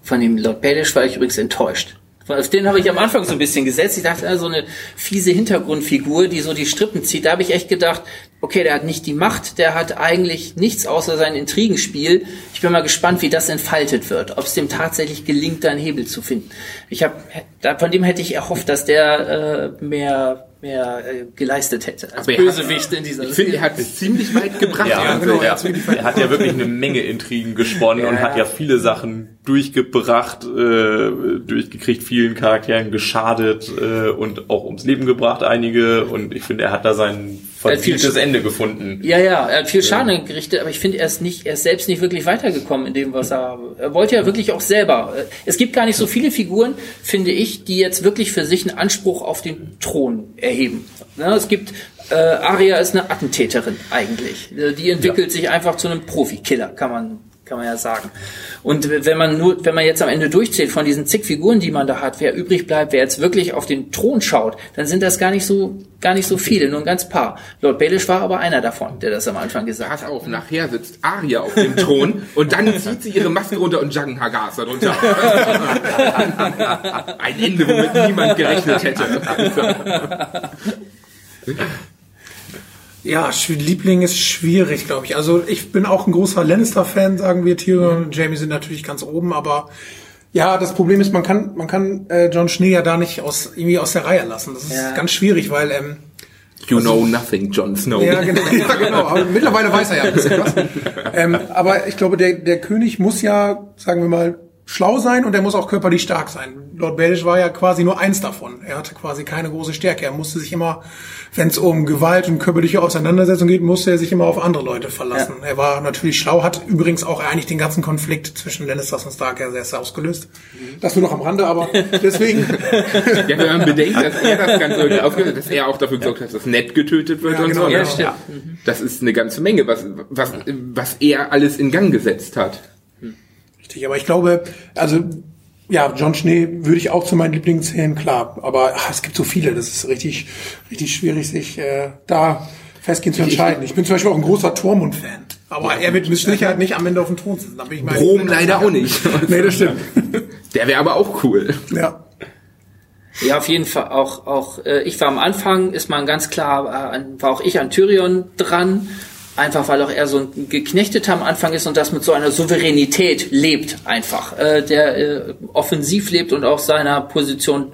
Von dem Lord Baelish war ich übrigens enttäuscht. Auf den habe ich am Anfang so ein bisschen gesetzt. Ich dachte, so eine fiese Hintergrundfigur, die so die Strippen zieht. Da habe ich echt gedacht, okay, der hat nicht die Macht, der hat eigentlich nichts außer sein Intrigenspiel. Ich bin mal gespannt, wie das entfaltet wird, ob es dem tatsächlich gelingt, da einen Hebel zu finden. Ich habe, von dem hätte ich erhofft, dass der äh, mehr mehr äh, geleistet hätte als Bösewicht in dieser Ich finde, er hat es ziemlich weit gebracht. Ja, genau, er, er hat ja wirklich eine Menge Intrigen gesponnen ja. und hat ja viele Sachen durchgebracht, äh, durchgekriegt, vielen Charakteren geschadet äh, und auch ums Leben gebracht, einige. Und ich finde, er hat da sein verdientes Ende gefunden. Ja, ja, er hat viel Schaden ja. gerichtet, aber ich finde, er ist nicht, er ist selbst nicht wirklich weitergekommen in dem, was er, er wollte ja wirklich auch selber. Es gibt gar nicht so viele Figuren, finde ich, die jetzt wirklich für sich einen Anspruch auf den Thron erheben. Ja, es gibt äh, Aria ist eine Attentäterin eigentlich. Die entwickelt ja. sich einfach zu einem Profikiller, kann man kann man ja sagen. Und wenn man nur, wenn man jetzt am Ende durchzählt von diesen zig Figuren, die man da hat, wer übrig bleibt, wer jetzt wirklich auf den Thron schaut, dann sind das gar nicht so, gar nicht so viele, nur ein ganz paar. Lord Baelish war aber einer davon, der das am Anfang gesagt Pass hat. Pass auf, nachher sitzt Arya auf dem Thron und dann zieht sie ihre Maske runter und Juggen Hagas darunter. Ein Ende, womit niemand gerechnet hätte. Ja, Liebling ist schwierig, glaube ich. Also ich bin auch ein großer Lannister-Fan, sagen wir. Tyrion und Jamie sind natürlich ganz oben, aber ja, das Problem ist, man kann, man kann äh, John Schnee ja da nicht aus, irgendwie aus der Reihe lassen. Das ist ja. ganz schwierig, weil ähm, You also, know nothing, Jon Snow. Ja, genau. Ja, genau. Aber mittlerweile weiß er ja ein bisschen was. ähm, aber ich glaube, der, der König muss ja, sagen wir mal, schlau sein und er muss auch körperlich stark sein. Lord Baelish war ja quasi nur eins davon. Er hatte quasi keine große Stärke. Er musste sich immer, wenn es um Gewalt und körperliche Auseinandersetzung geht, musste er sich immer auf andere Leute verlassen. Ja. Er war natürlich schlau, hat übrigens auch eigentlich den ganzen Konflikt zwischen Lannisters und Stark ja sehr ausgelöst. Mhm. Das nur noch am Rande, aber deswegen. ja, wenn man bedenkt, dass er das Ganze aufgelöst dass er auch dafür gesorgt hat, dass Ned getötet wird ja, und genau, so. Ja, genau. Das ist eine ganze Menge, was, was, was er alles in Gang gesetzt hat richtig. Aber ich glaube, also ja, John Schnee würde ich auch zu meinen Lieblingen zählen, klar. Aber ach, es gibt so viele, das ist richtig, richtig schwierig, sich äh, da festgehen zu entscheiden. Ich bin zum Beispiel auch ein großer Tormund-Fan. Aber ja, er wird mit Sicherheit nicht am Ende auf dem Thron sitzen. Da bin ich mal Rom leider auch nicht. nee, das stimmt. Der wäre aber auch cool. Ja. Ja, auf jeden Fall auch, auch äh, ich war am Anfang, ist man ganz klar, äh, war auch ich an Tyrion dran einfach weil auch er so ein Geknechteter am Anfang ist und das mit so einer Souveränität lebt einfach, äh, der äh, offensiv lebt und auch seiner Position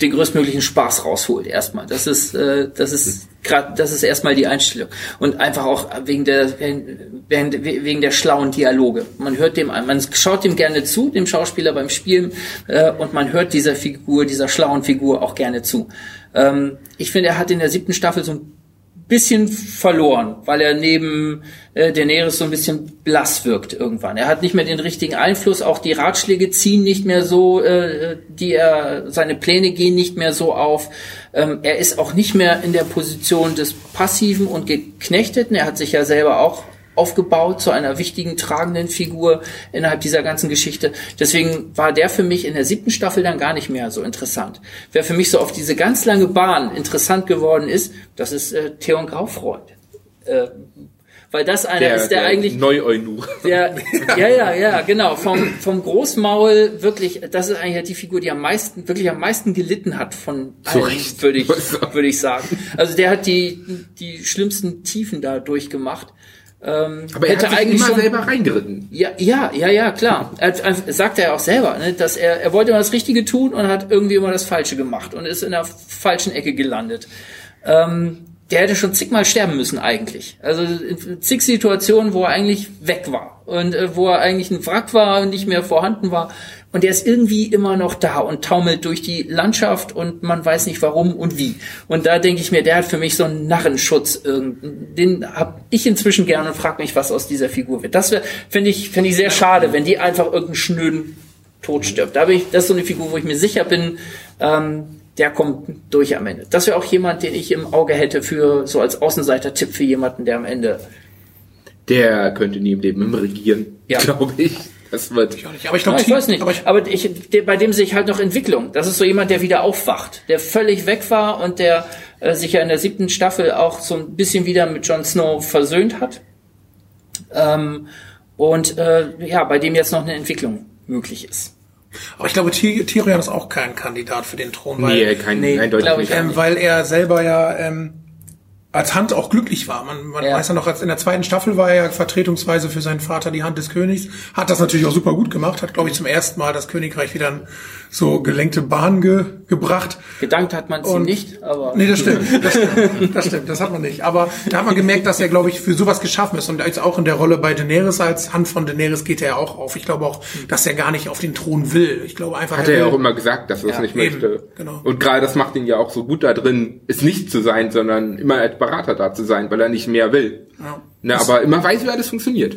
den größtmöglichen Spaß rausholt erstmal. Das ist äh, das ist gerade das ist erstmal die Einstellung und einfach auch wegen der wegen, wegen der schlauen Dialoge. Man hört dem man schaut dem gerne zu, dem Schauspieler beim Spielen äh, und man hört dieser Figur, dieser schlauen Figur auch gerne zu. Ähm, ich finde, er hat in der siebten Staffel so ein bisschen verloren, weil er neben äh, Daenerys so ein bisschen blass wirkt irgendwann. Er hat nicht mehr den richtigen Einfluss, auch die Ratschläge ziehen nicht mehr so, äh, die er, seine Pläne gehen nicht mehr so auf. Ähm, er ist auch nicht mehr in der Position des Passiven und Geknechteten. Er hat sich ja selber auch aufgebaut zu einer wichtigen, tragenden Figur innerhalb dieser ganzen Geschichte. Deswegen war der für mich in der siebten Staffel dann gar nicht mehr so interessant. Wer für mich so auf diese ganz lange Bahn interessant geworden ist, das ist äh, Theon Graufreund. Äh, weil das einer der, ist, der, der eigentlich Neu-Eunuch. Ja, ja, ja, genau. Vom, vom Großmaul wirklich, das ist eigentlich die Figur, die am meisten, wirklich am meisten gelitten hat von allen, würde ich, würde ich sagen. Also der hat die, die schlimmsten Tiefen da durchgemacht. Ähm, Aber er hat sich eigentlich immer schon, selber reingeritten. Ja, ja, ja, ja, klar. Er, er sagt er ja auch selber, ne, dass er, er wollte immer das Richtige tun und hat irgendwie immer das Falsche gemacht und ist in der falschen Ecke gelandet. Ähm, der hätte schon zigmal sterben müssen eigentlich. Also in zig Situationen, wo er eigentlich weg war und äh, wo er eigentlich ein Wrack war und nicht mehr vorhanden war. Und der ist irgendwie immer noch da und taumelt durch die Landschaft und man weiß nicht warum und wie. Und da denke ich mir, der hat für mich so einen Narrenschutz. Den habe ich inzwischen gerne und frage mich, was aus dieser Figur wird. Das finde ich, finde ich sehr schade, wenn die einfach irgendeinen schnöden Tod stirbt. Da bin ich, das ist so eine Figur, wo ich mir sicher bin, ähm, der kommt durch am Ende. Das wäre auch jemand, den ich im Auge hätte für so als Außenseiter-Tipp für jemanden, der am Ende. Der könnte nie im Leben regieren, ja. glaube ich. Das wird ich auch nicht. Aber ich, glaub, ja, ich weiß nicht. Aber, ich, aber ich, der, bei dem sehe ich halt noch Entwicklung. Das ist so jemand, der wieder aufwacht, der völlig weg war und der äh, sich ja in der siebten Staffel auch so ein bisschen wieder mit Jon Snow versöhnt hat. Ähm, und äh, ja, bei dem jetzt noch eine Entwicklung möglich ist. Aber ich glaube, Tyrion ist auch kein Kandidat für den Thron, weil, nee, kein, nee, eindeutig ähm, weil er selber ja ähm, als Hand auch glücklich war. Man, man ja. weiß ja noch, als in der zweiten Staffel war er ja vertretungsweise für seinen Vater die Hand des Königs, hat das natürlich auch super gut gemacht, hat, glaube ich, zum ersten Mal das Königreich wieder in so gelenkte Bahn ge, gebracht. Gedankt hat man es ihm nicht, aber. Nee, das stimmt, das stimmt, das stimmt, das hat man nicht. Aber da hat man gemerkt, dass er, glaube ich, für sowas geschaffen ist. Und jetzt auch in der Rolle bei Daenerys als Hand von Daenerys geht er ja auch auf. Ich glaube auch, dass er gar nicht auf den Thron will. Ich glaube einfach. Hat er ja auch immer gesagt, dass er es nicht eben, möchte. Genau. Und gerade das macht ihn ja auch so gut da drin, es nicht zu sein, sondern immer als Berater da zu sein, weil er nicht mehr will. Ja. Na, aber immer weiß, wie alles funktioniert.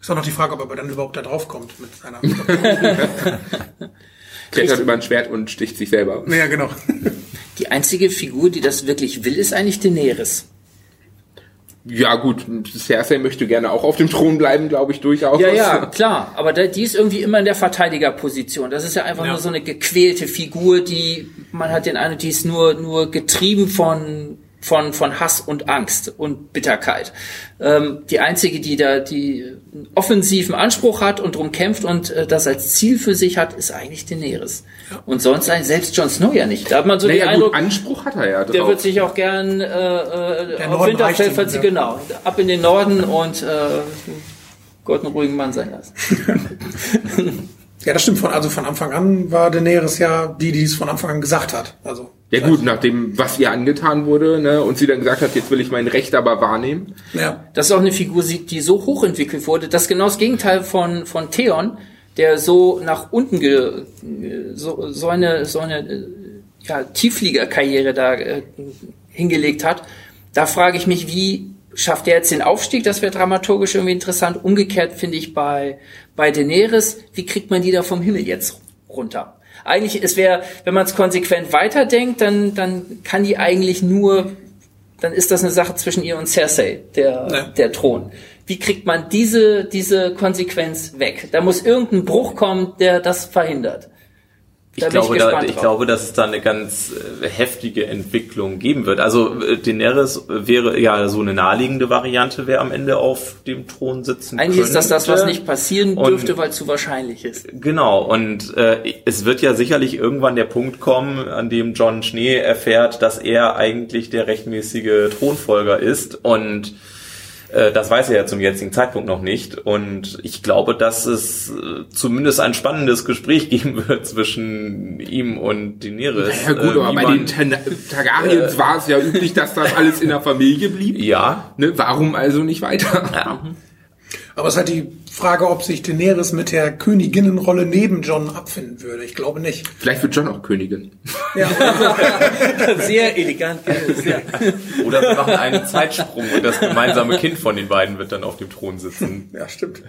Ist auch noch die Frage, ob er dann überhaupt da drauf kommt mit seiner. Klettert über ein Schwert und sticht sich selber. Ja, genau. Die einzige Figur, die das wirklich will, ist eigentlich Daenerys. Ja gut, Cersei möchte gerne auch auf dem Thron bleiben, glaube ich, durchaus. Ja, ja, klar. Aber die ist irgendwie immer in der Verteidigerposition. Das ist ja einfach ja. nur so eine gequälte Figur, die, man hat den Eindruck, die ist nur, nur getrieben von von, von Hass und Angst und Bitterkeit. Ähm, die einzige, die da die offensiven Anspruch hat und drum kämpft und äh, das als Ziel für sich hat, ist eigentlich Daenerys. Ja. Und sonst eigentlich selbst Jon Snow ja nicht. Da hat man so naja, den Eindruck, gut, Anspruch hat er ja. Drauf. Der wird sich auch gern äh, äh, auf Winterfell verziehen, genau, ab in den Norden und äh, Gott einen ruhigen Mann sein lassen. Ja, das stimmt. Von, also von Anfang an war Daenerys ja die, die es von Anfang an gesagt hat. Also ja gut, nach dem, was ihr angetan wurde, ne, und sie dann gesagt hat, jetzt will ich mein Recht aber wahrnehmen. Ja. Das ist auch eine Figur, die so hochentwickelt wurde. Das ist genau das Gegenteil von, von Theon, der so nach unten ge, so, so eine, so eine ja, Tieffliegerkarriere da äh, hingelegt hat. Da frage ich mich, wie schafft er jetzt den Aufstieg? Das wäre dramaturgisch irgendwie interessant. Umgekehrt finde ich bei, bei Daenerys, wie kriegt man die da vom Himmel jetzt runter? Eigentlich, es wäre, wenn man es konsequent weiterdenkt, dann, dann kann die eigentlich nur, dann ist das eine Sache zwischen ihr und Cersei, der, ja. der Thron. Wie kriegt man diese, diese Konsequenz weg? Da muss irgendein Bruch kommen, der das verhindert. Ich glaube, ich, da, ich glaube, dass es da eine ganz äh, heftige Entwicklung geben wird. Also äh, Daenerys wäre ja so eine naheliegende Variante, wer am Ende auf dem Thron sitzen Eigentlich könnte. ist das das, was nicht passieren dürfte, weil es zu wahrscheinlich ist. Genau, und äh, es wird ja sicherlich irgendwann der Punkt kommen, an dem John Schnee erfährt, dass er eigentlich der rechtmäßige Thronfolger ist und das weiß er ja zum jetzigen Zeitpunkt noch nicht. Und ich glaube, dass es äh, zumindest ein spannendes Gespräch geben wird zwischen ihm und Daenerys. Ja gut, aber bei den Targaryens äh, war es ja üblich, dass das alles in der Familie blieb. Ja. Ne, warum also nicht weiter? Ja. Aber es halt die Frage, ob sich Daenerys mit der Königinnenrolle neben John abfinden würde. Ich glaube nicht. Vielleicht wird John auch Königin. Ja. Sehr elegant. Ja. Oder wir machen einen Zeitsprung und das gemeinsame Kind von den beiden wird dann auf dem Thron sitzen. Ja, stimmt.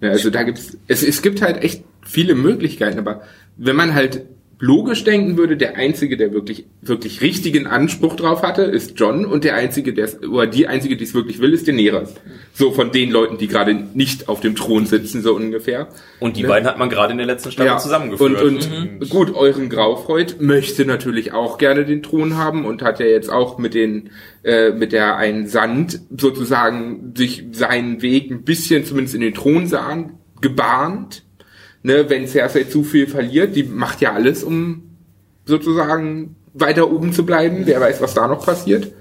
Ja, also da gibt's, es, es gibt halt echt viele Möglichkeiten, aber wenn man halt logisch denken würde, der einzige, der wirklich wirklich richtigen Anspruch drauf hatte, ist John und der einzige, der oder die einzige, die es wirklich will, ist Daenerys. So von den Leuten, die gerade nicht auf dem Thron sitzen, so ungefähr. Und die ne? beiden hat man gerade in der letzten Staffel ja. zusammengeführt. Und, und mhm. gut, euren Graufreud möchte natürlich auch gerne den Thron haben und hat ja jetzt auch mit den äh, mit der einen Sand sozusagen sich seinen Weg ein bisschen zumindest in den Thronsaal gebahnt ne, wenn Cersei zu viel verliert, die macht ja alles, um sozusagen weiter oben zu bleiben. Wer weiß, was da noch passiert.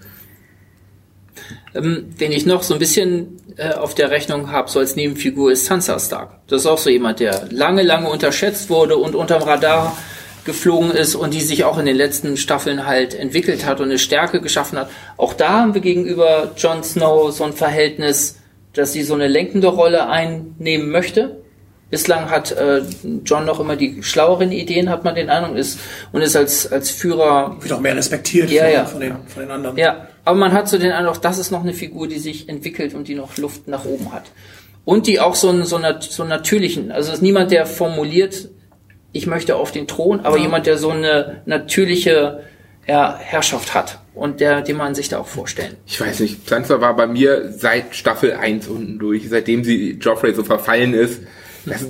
Ähm, den ich noch so ein bisschen äh, auf der Rechnung habe, so als Nebenfigur, ist Sansa Stark. Das ist auch so jemand, der lange, lange unterschätzt wurde und unterm Radar geflogen ist und die sich auch in den letzten Staffeln halt entwickelt hat und eine Stärke geschaffen hat. Auch da haben wir gegenüber Jon Snow so ein Verhältnis, dass sie so eine lenkende Rolle einnehmen möchte Bislang hat äh, John noch immer die schlaueren Ideen, hat man den Eindruck, ist und ist als als Führer wird auch mehr respektiert ja, von, ja. von, den, von den anderen. Ja, aber man hat so den Eindruck, das ist noch eine Figur, die sich entwickelt und die noch Luft nach oben hat und die auch so einen so, nat so einen natürlichen, also ist niemand, der formuliert, ich möchte auf den Thron, aber ja. jemand, der so eine natürliche ja, Herrschaft hat und der, den man sich da auch vorstellen. Ich weiß nicht, Sansa war bei mir seit Staffel 1 unten durch, seitdem sie Joffrey so verfallen ist das,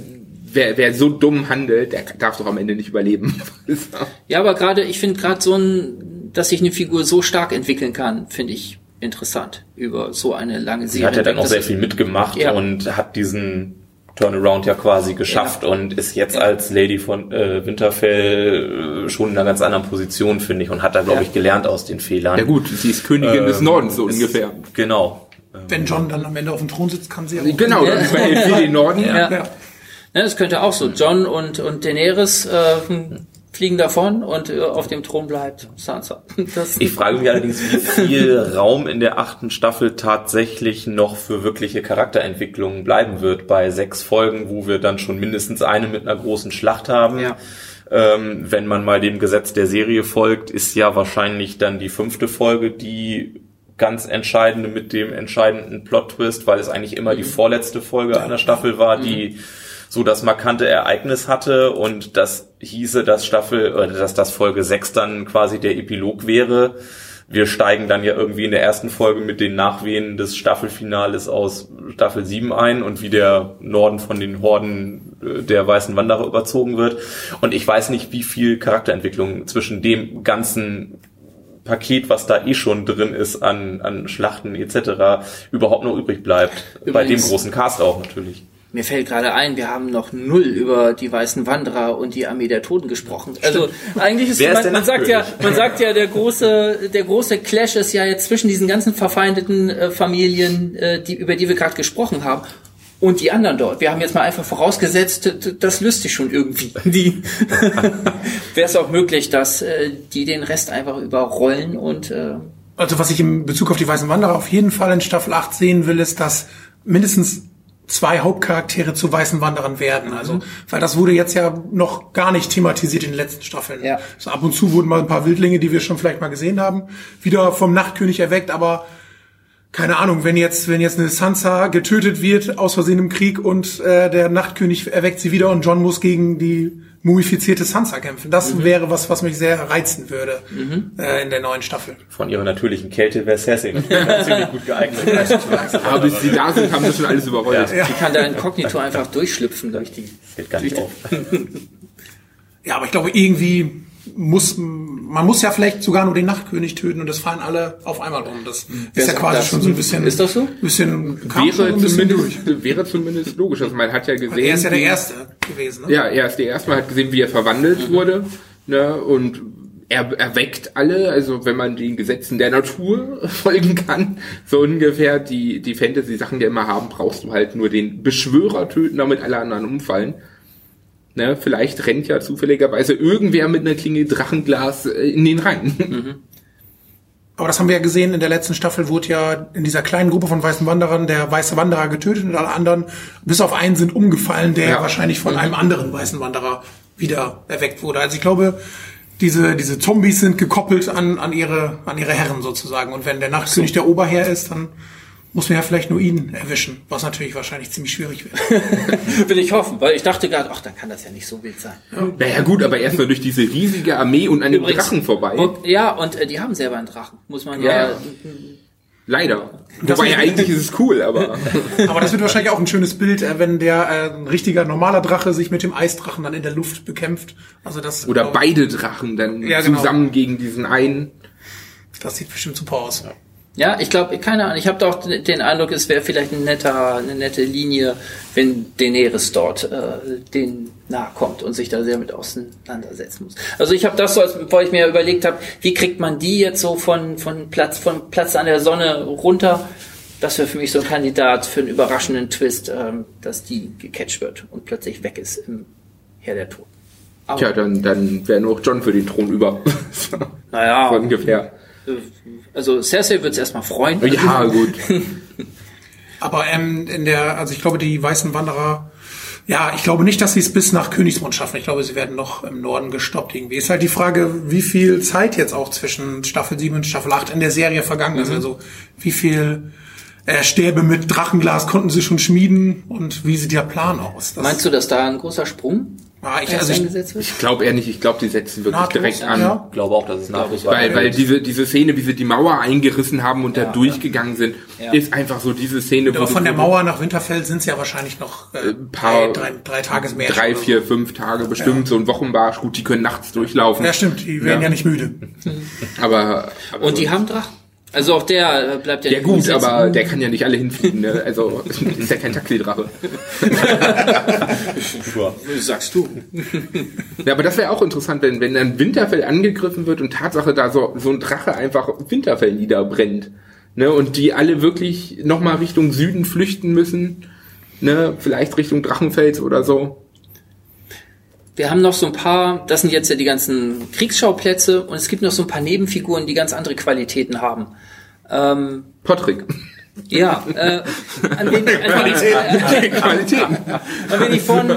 wer, wer so dumm handelt, der darf doch am Ende nicht überleben. ja, aber gerade, ich finde gerade so ein, dass sich eine Figur so stark entwickeln kann, finde ich interessant über so eine lange Serie. Sie hat ja dann auch sehr viel mitgemacht ja. und hat diesen Turnaround ja quasi geschafft ja. und ist jetzt ja. als Lady von äh, Winterfell äh, schon in einer ganz anderen Position, finde ich, und hat da, glaube ich, gelernt aus den Fehlern. Ja gut, sie ist Königin ähm, des Nordens, so ungefähr. Genau. Wenn John dann am Ende auf dem Thron sitzt, kann sie ja auch. Genau, dann überhält sie den Norden. Ja. Ne, es könnte auch so. John und, und Daenerys äh, fliegen davon und äh, auf dem Thron bleibt Sansa. Das ich frage mich allerdings, wie viel Raum in der achten Staffel tatsächlich noch für wirkliche Charakterentwicklungen bleiben wird bei sechs Folgen, wo wir dann schon mindestens eine mit einer großen Schlacht haben. Ja. Ähm, wenn man mal dem Gesetz der Serie folgt, ist ja wahrscheinlich dann die fünfte Folge die ganz entscheidende mit dem entscheidenden Plot-Twist, weil es eigentlich immer die mhm. vorletzte Folge einer Staffel war, die mhm so das markante Ereignis hatte und das hieße, dass Staffel, oder dass das Folge 6 dann quasi der Epilog wäre. Wir steigen dann ja irgendwie in der ersten Folge mit den Nachwehen des Staffelfinales aus Staffel 7 ein und wie der Norden von den Horden äh, der weißen Wanderer überzogen wird. Und ich weiß nicht, wie viel Charakterentwicklung zwischen dem ganzen Paket, was da eh schon drin ist an, an Schlachten etc., überhaupt noch übrig bleibt. Übrigens, Bei dem großen Cast auch natürlich. Mir fällt gerade ein, wir haben noch null über die weißen Wanderer und die Armee der Toten gesprochen. Also eigentlich ist, man, ist man sagt ja, man sagt ja, der große, der große Clash ist ja jetzt zwischen diesen ganzen verfeindeten äh, Familien, äh, die über die wir gerade gesprochen haben. Und die anderen dort. Wir haben jetzt mal einfach vorausgesetzt, das löst sich schon irgendwie. Die wäre es auch möglich, dass äh, die den Rest einfach überrollen und äh, also was ich in Bezug auf die Weißen Wanderer auf jeden Fall in Staffel 8 sehen will, ist, dass mindestens zwei Hauptcharaktere zu weißen Wanderern werden. Also, mhm. weil das wurde jetzt ja noch gar nicht thematisiert in den letzten Staffeln. Ja. So ab und zu wurden mal ein paar Wildlinge, die wir schon vielleicht mal gesehen haben, wieder vom Nachtkönig erweckt, aber keine Ahnung, wenn jetzt, wenn jetzt eine Sansa getötet wird aus Versehen im Krieg und äh, der Nachtkönig erweckt sie wieder und John muss gegen die mumifizierte Sansa kämpfen. Das mhm. wäre was, was mich sehr reizen würde mhm. äh, in der neuen Staffel. Von ihrer natürlichen Kälte wäre Cersei ziemlich gut geeignet. Aber bis sie da sind, haben sie schon alles überrollt. Ja. Sie kann da inkognito einfach durchschlüpfen durch die. Geht gar nicht auf. ja, aber ich glaube irgendwie muss man muss ja vielleicht sogar nur den Nachtkönig töten und das fallen alle auf einmal um. Das Wer ist ja quasi schon so ein bisschen. Ist das so? Bisschen wäre ein bisschen zumindest durch. wäre zumindest logisch. Also man hat ja gesehen. Und er ist ja der erste gewesen. Ne? Ja, er ist der erste. Man hat gesehen, wie er verwandelt mhm. wurde. Ne? Und er erweckt alle, also wenn man den Gesetzen der Natur folgen kann, so ungefähr die, die Fantasy-Sachen, die immer haben, brauchst du halt nur den Beschwörer töten, damit alle anderen umfallen. Ne, vielleicht rennt ja zufälligerweise irgendwer mit einer Klinge Drachenglas äh, in den Rhein. Mhm. Aber das haben wir ja gesehen, in der letzten Staffel wurde ja in dieser kleinen Gruppe von weißen Wanderern der weiße Wanderer getötet und alle anderen, bis auf einen, sind umgefallen, der ja. wahrscheinlich von einem anderen weißen Wanderer wieder erweckt wurde. Also ich glaube, diese, diese Zombies sind gekoppelt an, an, ihre, an ihre Herren sozusagen. Und wenn der Nachtkönig der Oberherr ist, dann muss man ja vielleicht nur ihn erwischen, was natürlich wahrscheinlich ziemlich schwierig wird. Will ich hoffen, weil ich dachte gerade, ach, dann kann das ja nicht so wild sein. Ja. Naja gut, aber erstmal durch diese riesige Armee und an dem Drachen vorbei. Und, ja, und äh, die haben selber einen Drachen, muss man ja. ja Leider. Das Wobei eigentlich ist es cool, aber. aber das wird wahrscheinlich auch ein schönes Bild, äh, wenn der äh, ein richtiger normaler Drache sich mit dem Eisdrachen dann in der Luft bekämpft. Also das. Oder beide Drachen dann ja, genau. zusammen gegen diesen einen. Das sieht bestimmt super aus. Ja. Ja, ich glaube, keine Ahnung, ich habe doch den Eindruck, es wäre vielleicht ein netter, eine nette Linie, wenn Daenerys dort äh, den nahe kommt und sich da sehr mit auseinandersetzen muss. Also ich habe das so, als bevor ich mir überlegt habe, wie kriegt man die jetzt so von, von Platz, von Platz an der Sonne runter? Das wäre für mich so ein Kandidat für einen überraschenden Twist, ähm, dass die gecatcht wird und plötzlich weg ist im Herr der Tod. Tja, dann, dann wäre nur John für den Thron über. naja. so ungefähr also Cersei wird es erstmal freuen. Ja, gut. Aber ähm, in der, also ich glaube, die weißen Wanderer, ja, ich glaube nicht, dass sie es bis nach Königsmund schaffen. Ich glaube, sie werden noch im Norden gestoppt irgendwie. Ist halt die Frage, wie viel Zeit jetzt auch zwischen Staffel 7 und Staffel 8 in der Serie vergangen ist. Mhm. Also wie viel äh, Stäbe mit Drachenglas konnten sie schon schmieden und wie sieht der Plan aus? Das Meinst du, dass da ein großer Sprung Ah, ich, also ich, ich glaube eher nicht, ich glaube, die setzen wirklich Nahtlos, direkt an. Ja. Ich glaube auch, dass es nahtlos war. Weil, weil diese, diese Szene, wie sie die Mauer eingerissen haben und ja, da durchgegangen sind, ja. ist einfach so diese Szene. Aber von der Mauer nach Winterfeld sind es ja wahrscheinlich noch äh, ein paar, drei, drei, Tages mehr. Drei, vier, fünf Tage bestimmt, so ein Wochenbarsch. Gut, die können nachts durchlaufen. Ja, stimmt, die werden ja, nicht müde. aber, aber und die haben Drachen. Also auch der bleibt ja Ja gut, aber der kann ja nicht alle hinfliegen, ne? Also ist ja kein Taxidrache. Sagst du. Ja, aber das wäre auch interessant, wenn, wenn dann Winterfell angegriffen wird und Tatsache da so, so ein Drache einfach Winterfell niederbrennt. Ne? Und die alle wirklich nochmal Richtung Süden flüchten müssen. Ne? Vielleicht Richtung Drachenfels oder so. Wir haben noch so ein paar, das sind jetzt ja die ganzen Kriegsschauplätze und es gibt noch so ein paar Nebenfiguren, die ganz andere Qualitäten haben. Ähm, Patrick. Ja, äh, an wen, an wen, äh, Qualitäten. An wen ich von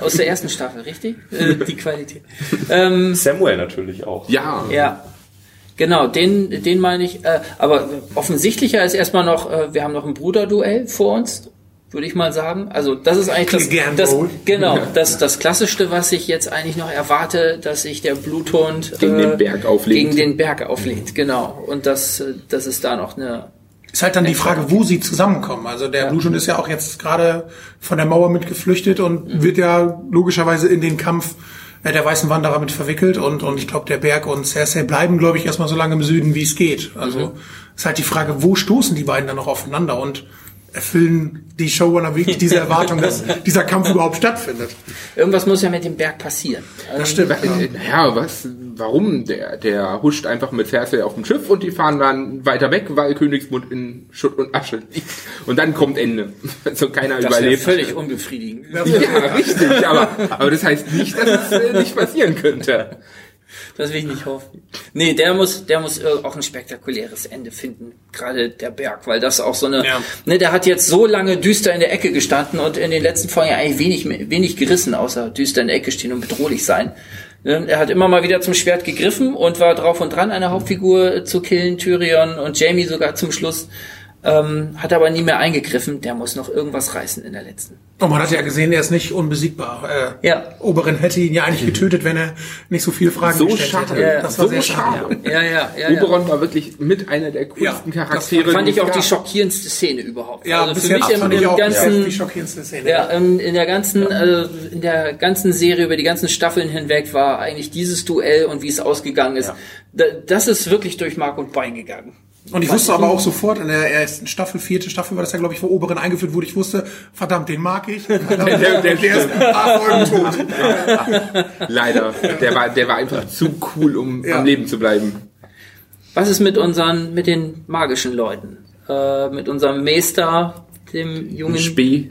aus der ersten Staffel, richtig? Äh, die Qualität. Ähm, Samuel natürlich auch. Ja. Ja. Genau, den, den meine ich. Äh, aber offensichtlicher ist erstmal noch, äh, wir haben noch ein Bruderduell vor uns würde ich mal sagen. Also das ist eigentlich das, das genau das das klassischste, was ich jetzt eigentlich noch erwarte, dass sich der Bluthund gegen äh, den Berg auflehnt. Gegen den Berg auflehnt, genau. Und das das ist da noch eine ist halt dann die Frage, wo sie zusammenkommen. Also der ja. Bluthund ist ja auch jetzt gerade von der Mauer mit geflüchtet und mhm. wird ja logischerweise in den Kampf äh, der weißen Wanderer mit verwickelt und und ich glaube der Berg und Cersei bleiben glaube ich erstmal so lange im Süden wie es geht. Also mhm. ist halt die Frage, wo stoßen die beiden dann noch aufeinander und erfüllen die Showrunner wirklich diese Erwartung, dass dieser Kampf überhaupt stattfindet. Irgendwas muss ja mit dem Berg passieren. Das stimmt. Ja, ja was, warum? Der, der huscht einfach mit Cersei auf dem Schiff und die fahren dann weiter weg, weil Königsmund in Schutt und Asche liegt. Und dann kommt Ende. Also keiner das überlebt. völlig unbefriedigend. Ja, richtig. Aber, aber das heißt nicht, dass es äh, nicht passieren könnte. Das will ich nicht hoffen. Nee, der muss, der muss auch ein spektakuläres Ende finden. Gerade der Berg, weil das auch so eine, ja. ne, der hat jetzt so lange düster in der Ecke gestanden und in den letzten Folgen eigentlich wenig, wenig gerissen, außer düster in der Ecke stehen und bedrohlich sein. Ne, er hat immer mal wieder zum Schwert gegriffen und war drauf und dran, eine Hauptfigur zu killen, Tyrion und Jamie sogar zum Schluss ähm, hat aber nie mehr eingegriffen. Der muss noch irgendwas reißen in der letzten. Und man hat ja gesehen, er ist nicht unbesiegbar. Äh, ja. Oberin hätte ihn ja eigentlich getötet, wenn er nicht so viele Fragen so gestellt schade. hätte. Ja, das war so sehr schade. Ja, ja, ja, Oberon war wirklich mit einer der coolsten ja, Charaktere. Das fand ich auch die schockierendste Szene überhaupt. Ja, also für mich im, im ganzen, die schockierendste Szene. Ja, in, in der ganzen, also in der ganzen Serie über die ganzen Staffeln hinweg war eigentlich dieses Duell und wie es ausgegangen ist. Das ist wirklich durch Mark und Bein gegangen. Und ich wusste aber auch sofort in der ersten Staffel, vierte Staffel war das ja, glaube ich, wo Oberen eingeführt wurde. Ich wusste, verdammt, den mag ich. Verdammt, der, der, der, der ist ein tot. Leider. Der war, der war einfach zu cool, um ja. am Leben zu bleiben. Was ist mit unseren, mit den magischen Leuten? Äh, mit unserem Meister, dem jungen Spee.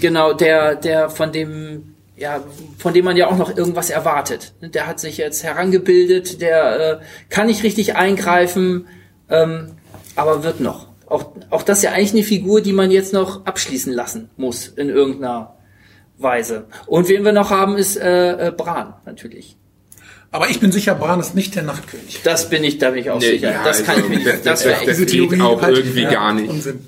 Genau, der, der von dem ja, von dem man ja auch noch irgendwas erwartet. Der hat sich jetzt herangebildet, der äh, kann nicht richtig eingreifen, ähm, aber wird noch. Auch, auch das ist ja eigentlich eine Figur, die man jetzt noch abschließen lassen muss in irgendeiner Weise. Und wen wir noch haben, ist äh, äh, Bran natürlich. Aber ich bin sicher, Bran ist nicht der Nachtkönig. Das bin ich, da bin ich auch nee, sicher. Ja, das also, kann ich mir nicht. Das, das, das, das geht auch irgendwie ja, gar nicht. Unsinn.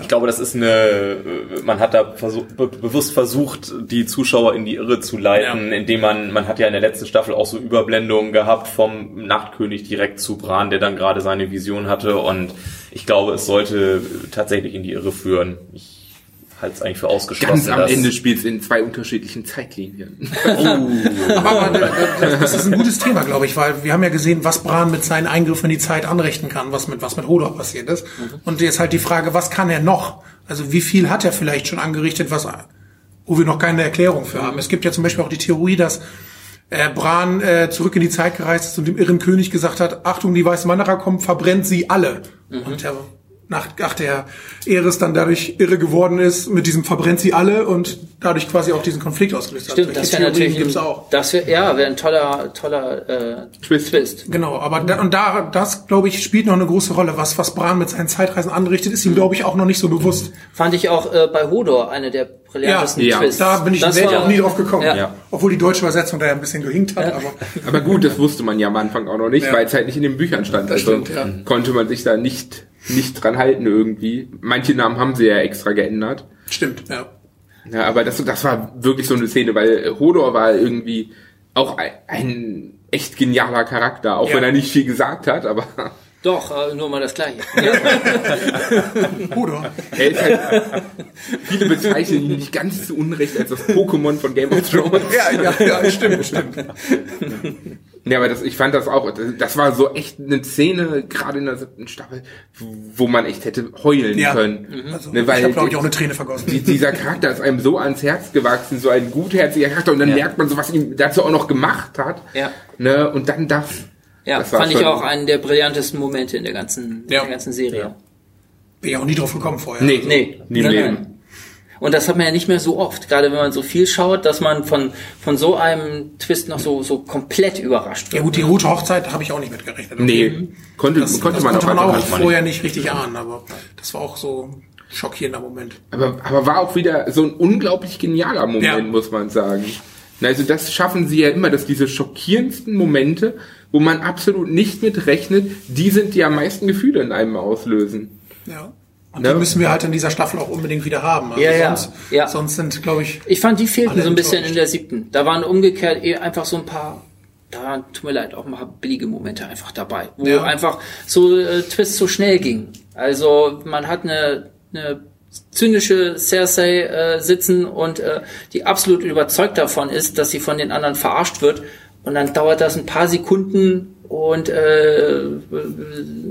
Ich glaube, das ist eine, man hat da versucht, be bewusst versucht, die Zuschauer in die Irre zu leiten, ja. indem man, man hat ja in der letzten Staffel auch so Überblendungen gehabt vom Nachtkönig direkt zu Bran, der dann gerade seine Vision hatte und ich glaube, es sollte tatsächlich in die Irre führen. Ich halte es eigentlich für ausgeschlossen. Ganz am Ende spielt es in zwei unterschiedlichen Zeitlinien. Oh. aber, aber das ist ein gutes Thema, glaube ich, weil wir haben ja gesehen, was Bran mit seinen Eingriffen in die Zeit anrichten kann, was mit was mit Hodor passiert ist. Mhm. Und jetzt halt die Frage, was kann er noch? Also wie viel hat er vielleicht schon angerichtet, was wo wir noch keine Erklärung für haben. Es gibt ja zum Beispiel auch die Theorie, dass äh, Bran äh, zurück in die Zeit gereist ist und dem irren König gesagt hat, Achtung, die weißen Wanderer kommen, verbrennt sie alle. Mhm. Und er nach, nach der Eris dann dadurch irre geworden ist, mit diesem verbrennt sie alle und dadurch quasi auch diesen Konflikt ausgelöst Stimmt, hat. das wäre natürlich gibt's auch. Das wäre ja, wäre ein toller toller äh, Twist. Twist. Genau, aber da, und da das glaube ich spielt noch eine große Rolle, was was Bran mit seinen Zeitreisen anrichtet, ist ihm glaube ich auch noch nicht so bewusst. Fand ich auch äh, bei Hodor eine der brillantesten ja, Twists. Ja, da bin ich das auch nie drauf gekommen. Ja. ja. Obwohl die deutsche Übersetzung da ja ein bisschen gehinkt hat, ja. aber aber gut, das wusste man ja am Anfang auch noch nicht, ja. weil es halt nicht in den Büchern stand. Das also stimmt, konnte man sich da nicht nicht dran halten irgendwie. Manche Namen haben sie ja extra geändert. Stimmt, ja. Ja, aber das, das war wirklich so eine Szene, weil Hodor war irgendwie auch ein, ein echt genialer Charakter, auch ja. wenn er nicht viel gesagt hat, aber doch, äh, nur mal das Gleiche. Er ist halt, viele bezeichnen ihn nicht ganz zu Unrecht als das Pokémon von Game of Thrones. ja, ja, ja, stimmt, stimmt. Ja, aber das, ich fand das auch, das war so echt eine Szene, gerade in der siebten Staffel, wo man echt hätte heulen ja. können. Mhm. Also, ne, weil ich habe, glaube ich, auch eine Träne vergossen. Die, dieser Charakter ist einem so ans Herz gewachsen, so ein gutherziger Charakter, und dann ja. merkt man so, was ihm dazu auch noch gemacht hat. Ja. Ne, und dann das. Ja, das fand ich auch einen der brillantesten Momente in der ganzen, ja. der ganzen Serie. Bin ja auch nie drauf gekommen vorher. Nee, nee, nie nein, Leben. Und das hat man ja nicht mehr so oft, gerade wenn man so viel schaut, dass man von, von so einem Twist noch so, so komplett überrascht wird. Ja gut, die rote Hochzeit habe ich auch nicht mitgerechnet. Nee, konnte, das, konnte das man, konnte man auch vorher nicht richtig ahnen, aber das war auch so ein schockierender Moment. Aber, aber war auch wieder so ein unglaublich genialer Moment, ja. muss man sagen. Also das schaffen sie ja immer, dass diese schockierendsten Momente, wo man absolut nicht mit rechnet, die sind die am meisten Gefühle in einem auslösen. Ja. Und ne? die müssen wir halt in dieser Staffel auch unbedingt wieder haben. Also ja, sonst, ja. sonst sind, glaube ich. Ich fand, die fehlten so ein bisschen in der siebten. Da waren umgekehrt eh einfach so ein paar, da waren, tut mir leid, auch ein paar billige Momente einfach dabei, wo ja. einfach so äh, Twist so schnell ging. Also man hat eine, eine zynische Cersei äh, sitzen und äh, die absolut überzeugt davon ist, dass sie von den anderen verarscht wird. Und dann dauert das ein paar Sekunden und äh,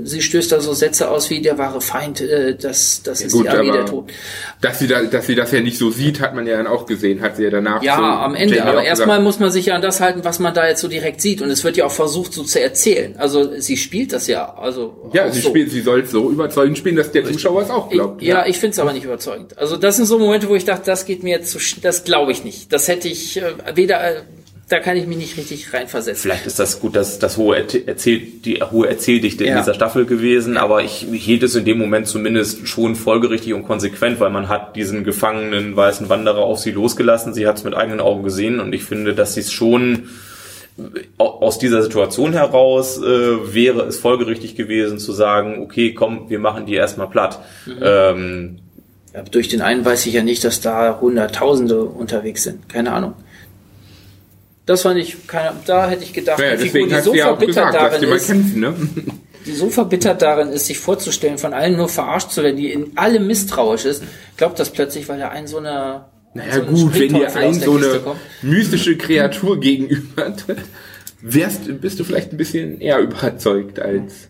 sie stößt da so Sätze aus wie der wahre Feind, äh, das, das ja, ist gut, die Armee der Tod. Dass sie, da, dass sie das ja nicht so sieht, hat man ja dann auch gesehen, hat sie ja danach. Ja, so am Ende, Jamie aber erstmal muss man sich ja an das halten, was man da jetzt so direkt sieht. Und es wird ja auch versucht, so zu erzählen. Also sie spielt das ja. Also ja, sie so. spielt, sie soll so überzeugend spielen, dass der Zuschauer es auch glaubt. Ich, ja, ich finde es aber nicht überzeugend. Also das sind so Momente, wo ich dachte, das geht mir jetzt zu, das glaube ich nicht. Das hätte ich äh, weder äh, da kann ich mich nicht richtig reinversetzen. Vielleicht ist das gut, dass das hohe erzählt, die hohe Erzähldichte ja. in dieser Staffel gewesen, aber ich hielt es in dem Moment zumindest schon folgerichtig und konsequent, weil man hat diesen gefangenen weißen Wanderer auf sie losgelassen. Sie hat es mit eigenen Augen gesehen und ich finde, dass sie es schon aus dieser Situation heraus äh, wäre es folgerichtig gewesen zu sagen, okay, komm, wir machen die erstmal platt. Mhm. Ähm, ja, durch den einen weiß ich ja nicht, dass da Hunderttausende unterwegs sind. Keine Ahnung. Das fand ich, keine, da hätte ich gedacht, ja, Figur, die so verbittert gesagt, darin ist, kämpfen, ne? die so verbittert darin ist, sich vorzustellen, von allen nur verarscht zu werden, die in allem misstrauisch ist, glaubt das plötzlich, weil er ein so eine naja so gut, wenn dir ein so eine mystische Kreatur gegenüber tritt, wärst, bist du vielleicht ein bisschen eher überzeugt als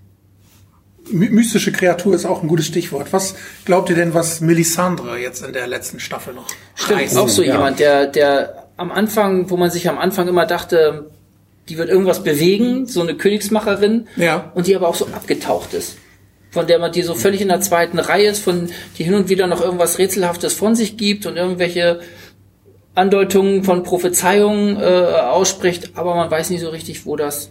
mystische Kreatur ist auch ein gutes Stichwort. Was glaubt ihr denn, was Melisandre jetzt in der letzten Staffel noch Stimmt, reißt? auch so ja. jemand, der, der am Anfang, wo man sich am Anfang immer dachte, die wird irgendwas bewegen, so eine Königsmacherin, ja. und die aber auch so abgetaucht ist. Von der man die so völlig in der zweiten Reihe ist, von die hin und wieder noch irgendwas Rätselhaftes von sich gibt und irgendwelche Andeutungen von Prophezeiungen äh, ausspricht, aber man weiß nicht so richtig, wo das,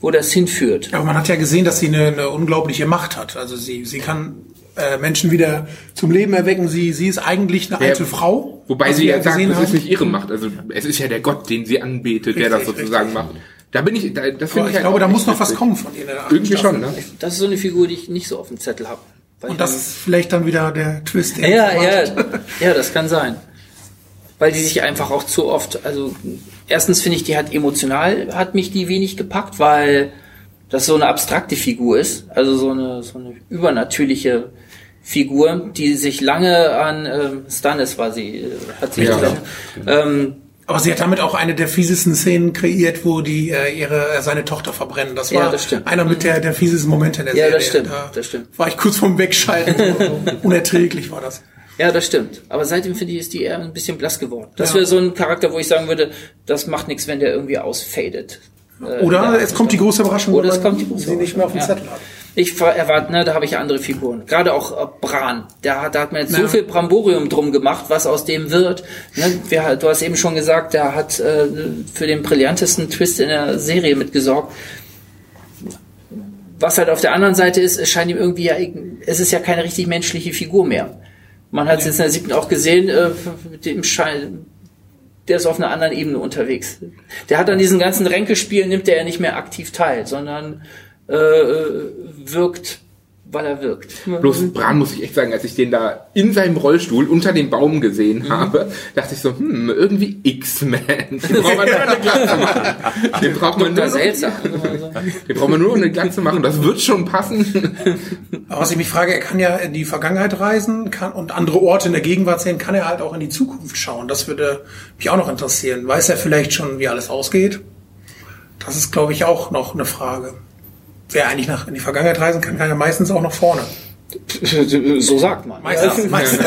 wo das hinführt. Aber man hat ja gesehen, dass sie eine, eine unglaubliche Macht hat. Also sie, sie kann äh, Menschen wieder zum Leben erwecken. Sie, sie ist eigentlich eine alte ja, Frau. Wobei sie ja sagt, das ist nicht ihre Macht. Also es ist ja der Gott, den sie anbetet, richtig, der das sozusagen richtig. macht. Da bin ich, da, das finde ich, ich halt glaube, da muss noch was kommen von ihr. Irgendwie schon, ne? Das ist so eine Figur, die ich nicht so auf dem Zettel habe. Und das ist vielleicht dann wieder der Twist. Ja, ja, ja, das kann sein weil die sich einfach auch zu oft, also erstens finde ich, die hat emotional, hat mich die wenig gepackt, weil das so eine abstrakte Figur ist, also so eine, so eine übernatürliche Figur, die sich lange an ähm, Stannis war sie, äh, hat sie ja, ja. Ähm, aber sie hat damit auch eine der fiesesten Szenen kreiert, wo die äh, ihre äh, seine Tochter verbrennen. Das war ja, das einer mit der der fiesesten Momente in der ja, Serie. Ja, das stimmt. Da das stimmt. War ich kurz vorm Wegschalten. so unerträglich war das. Ja, das stimmt. Aber seitdem finde ich, ist die eher ein bisschen blass geworden. Das ja. wäre so ein Charakter, wo ich sagen würde, das macht nichts, wenn der irgendwie ausfadet. Äh, Oder es kommt die große Überraschung, Oder es kommt die große sie nicht mehr auf dem ja. Zettel hat. Ich erwarte, ne, da habe ich andere Figuren. Gerade auch äh, Bran. Da, da hat man jetzt ja. so viel Bramborium drum gemacht, was aus dem wird. Ne, wir, du hast eben schon gesagt, der hat äh, für den brillantesten Twist in der Serie mitgesorgt. Was halt auf der anderen Seite ist, es scheint ihm irgendwie ja, es ist ja keine richtig menschliche Figur mehr. Man hat es jetzt in der siebten auch gesehen, äh, mit dem Schein, der ist auf einer anderen Ebene unterwegs. Der hat an diesen ganzen Ränkespielen, nimmt er ja nicht mehr aktiv teil, sondern äh, wirkt weil er wirkt. Bloß Bran muss ich echt sagen, als ich den da in seinem Rollstuhl unter dem Baum gesehen mhm. habe, dachte ich so, hm, irgendwie X-Men. Den braucht man nur eine Glatze machen. Den braucht man nur, seltsam. den braucht man nur eine Glatze machen. Das wird schon passen. Aber was ich mich frage, er kann ja in die Vergangenheit reisen kann und andere Orte in der Gegenwart sehen, kann er halt auch in die Zukunft schauen. Das würde mich auch noch interessieren. Weiß er vielleicht schon, wie alles ausgeht? Das ist, glaube ich, auch noch eine Frage wer eigentlich nach in die Vergangenheit reisen kann, kann ja meistens auch nach vorne. So sagt man. Meistens. Ja. meistens.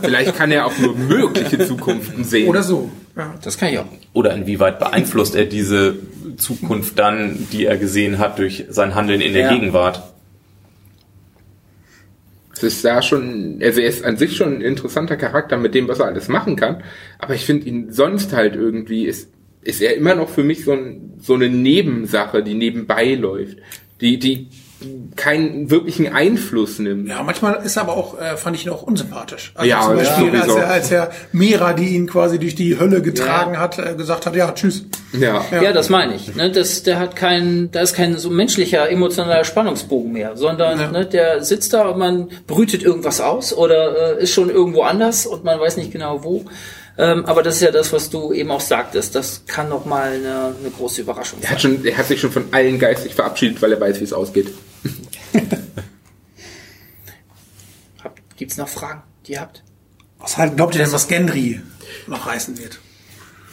Vielleicht kann er auch nur mögliche Zukunften sehen. Oder so. Ja. Das kann ich auch. Oder inwieweit beeinflusst er diese Zukunft dann, die er gesehen hat, durch sein Handeln in der ja. Gegenwart? Es ist da schon, also er ist an sich schon ein interessanter Charakter mit dem, was er alles machen kann. Aber ich finde ihn sonst halt irgendwie ist ist er immer noch für mich so, ein, so eine Nebensache, die nebenbei läuft. Die, die keinen wirklichen Einfluss nimmt. Ja, manchmal ist er aber auch, äh, fand ich ihn auch unsympathisch. Also ja, zum Beispiel, ja, als, er, als er Mira, die ihn quasi durch die Hölle getragen ja. hat, äh, gesagt hat, ja, tschüss. Ja, ja. ja das meine ich. Ne? Das, der hat kein, da ist kein so menschlicher, emotionaler Spannungsbogen mehr, sondern ja. ne, der sitzt da und man brütet irgendwas aus oder äh, ist schon irgendwo anders und man weiß nicht genau wo. Ähm, aber das ist ja das, was du eben auch sagtest. Das kann noch mal eine, eine große Überraschung sein. Er hat, schon, er hat sich schon von allen geistig verabschiedet, weil er weiß, wie es ausgeht. Gibt es noch Fragen, die ihr habt? Was halt, glaubt ihr denn, was Gendry noch reißen wird?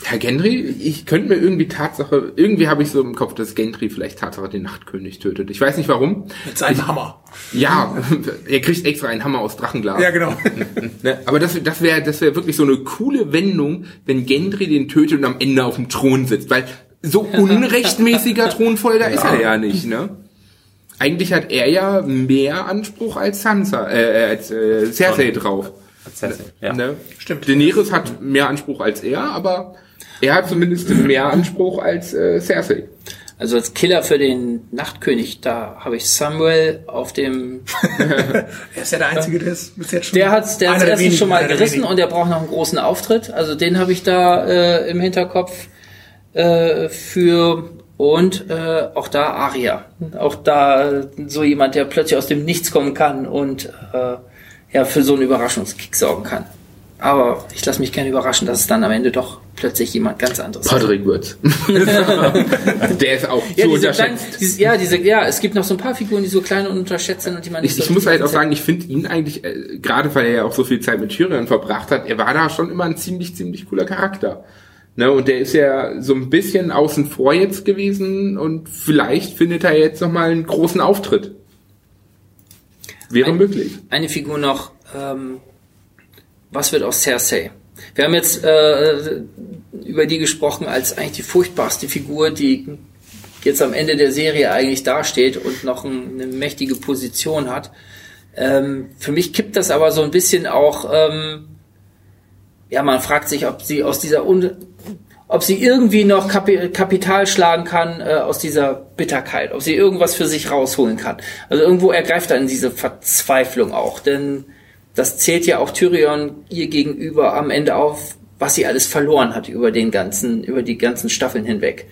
Herr Gendry, ich könnte mir irgendwie Tatsache, irgendwie habe ich so im Kopf, dass Gendry vielleicht Tatsache den Nachtkönig tötet. Ich weiß nicht warum. Mit seinem ich, Hammer. Ja, er kriegt extra einen Hammer aus Drachenglas. Ja, genau. Ne, aber das, das wäre das wäre wirklich so eine coole Wendung, wenn Gendry den tötet und am Ende auf dem Thron sitzt. Weil so unrechtmäßiger Thronfolger ja. ist er ja nicht, ne? Eigentlich hat er ja mehr Anspruch als Sansa, äh, als äh, Cersei drauf. Cersei, ja. Ne? Stimmt. Daenerys hat mehr Anspruch als er, aber er hat zumindest mehr Anspruch als äh, Cersei. Also als Killer für den Nachtkönig, da habe ich Samuel auf dem. er ist ja der Einzige, der ist bis jetzt schon. Der hat der hat erstens schon mal gerissen und der braucht noch einen großen Auftritt. Also den habe ich da äh, im Hinterkopf äh, für und äh, auch da Aria. Auch da so jemand, der plötzlich aus dem Nichts kommen kann und äh, ja für so einen Überraschungskick sorgen kann. Aber ich lasse mich gerne überraschen, dass es dann am Ende doch plötzlich jemand ganz anderes Patrick Würz. Der ist auch ja, zu unterschätzt. Kleinen, diese, ja, diese, ja, es gibt noch so ein paar Figuren, die so klein und unterschätzt sind und die man nicht Ich, so ich muss halt auch sagen, ich finde ihn eigentlich, äh, gerade weil er ja auch so viel Zeit mit Tyrion verbracht hat, er war da schon immer ein ziemlich, ziemlich cooler Charakter. Ne, und der ist ja so ein bisschen außen vor jetzt gewesen und vielleicht findet er jetzt nochmal einen großen Auftritt. Wäre ein, möglich. Eine Figur noch, ähm, was wird aus Cersei? Wir haben jetzt äh, über die gesprochen als eigentlich die furchtbarste Figur, die jetzt am Ende der Serie eigentlich dasteht und noch ein, eine mächtige Position hat. Ähm, für mich kippt das aber so ein bisschen auch, ähm, ja, man fragt sich, ob sie aus dieser, Un ob sie irgendwie noch Kapi Kapital schlagen kann äh, aus dieser Bitterkeit, ob sie irgendwas für sich rausholen kann. Also irgendwo ergreift er in diese Verzweiflung auch, denn das zählt ja auch Tyrion ihr gegenüber am Ende auf, was sie alles verloren hat über den ganzen, über die ganzen Staffeln hinweg.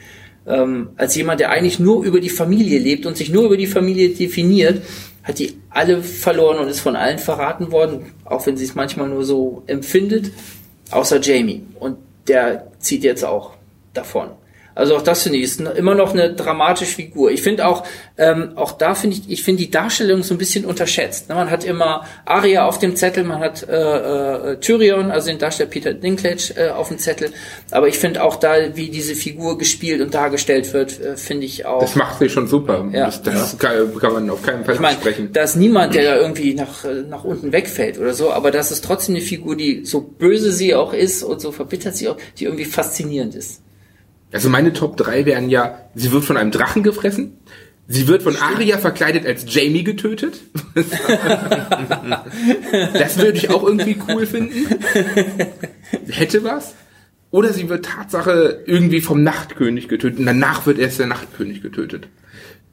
Ähm, als jemand, der eigentlich nur über die Familie lebt und sich nur über die Familie definiert, hat die alle verloren und ist von allen verraten worden, auch wenn sie es manchmal nur so empfindet, außer Jamie. Und der zieht jetzt auch davon. Also auch das finde ich ist immer noch eine dramatische Figur. Ich finde auch, ähm, auch da finde ich, ich finde die Darstellung so ein bisschen unterschätzt. Ne, man hat immer Aria auf dem Zettel, man hat äh, äh, Tyrion, also den Darsteller Peter Dinklage äh, auf dem Zettel. Aber ich finde auch da, wie diese Figur gespielt und dargestellt wird, äh, finde ich auch. Das macht sie schon super. Ja. Das, das kann, kann, man auf keinen Fall ich mein, sprechen. Da ist niemand, der da irgendwie nach, nach unten wegfällt oder so, aber das ist trotzdem eine Figur, die so böse sie auch ist und so verbittert sie auch, die irgendwie faszinierend ist. Also meine Top 3 wären ja, sie wird von einem Drachen gefressen, sie wird von Arya verkleidet als Jamie getötet. das würde ich auch irgendwie cool finden. Hätte was. Oder sie wird Tatsache irgendwie vom Nachtkönig getötet und danach wird erst der Nachtkönig getötet.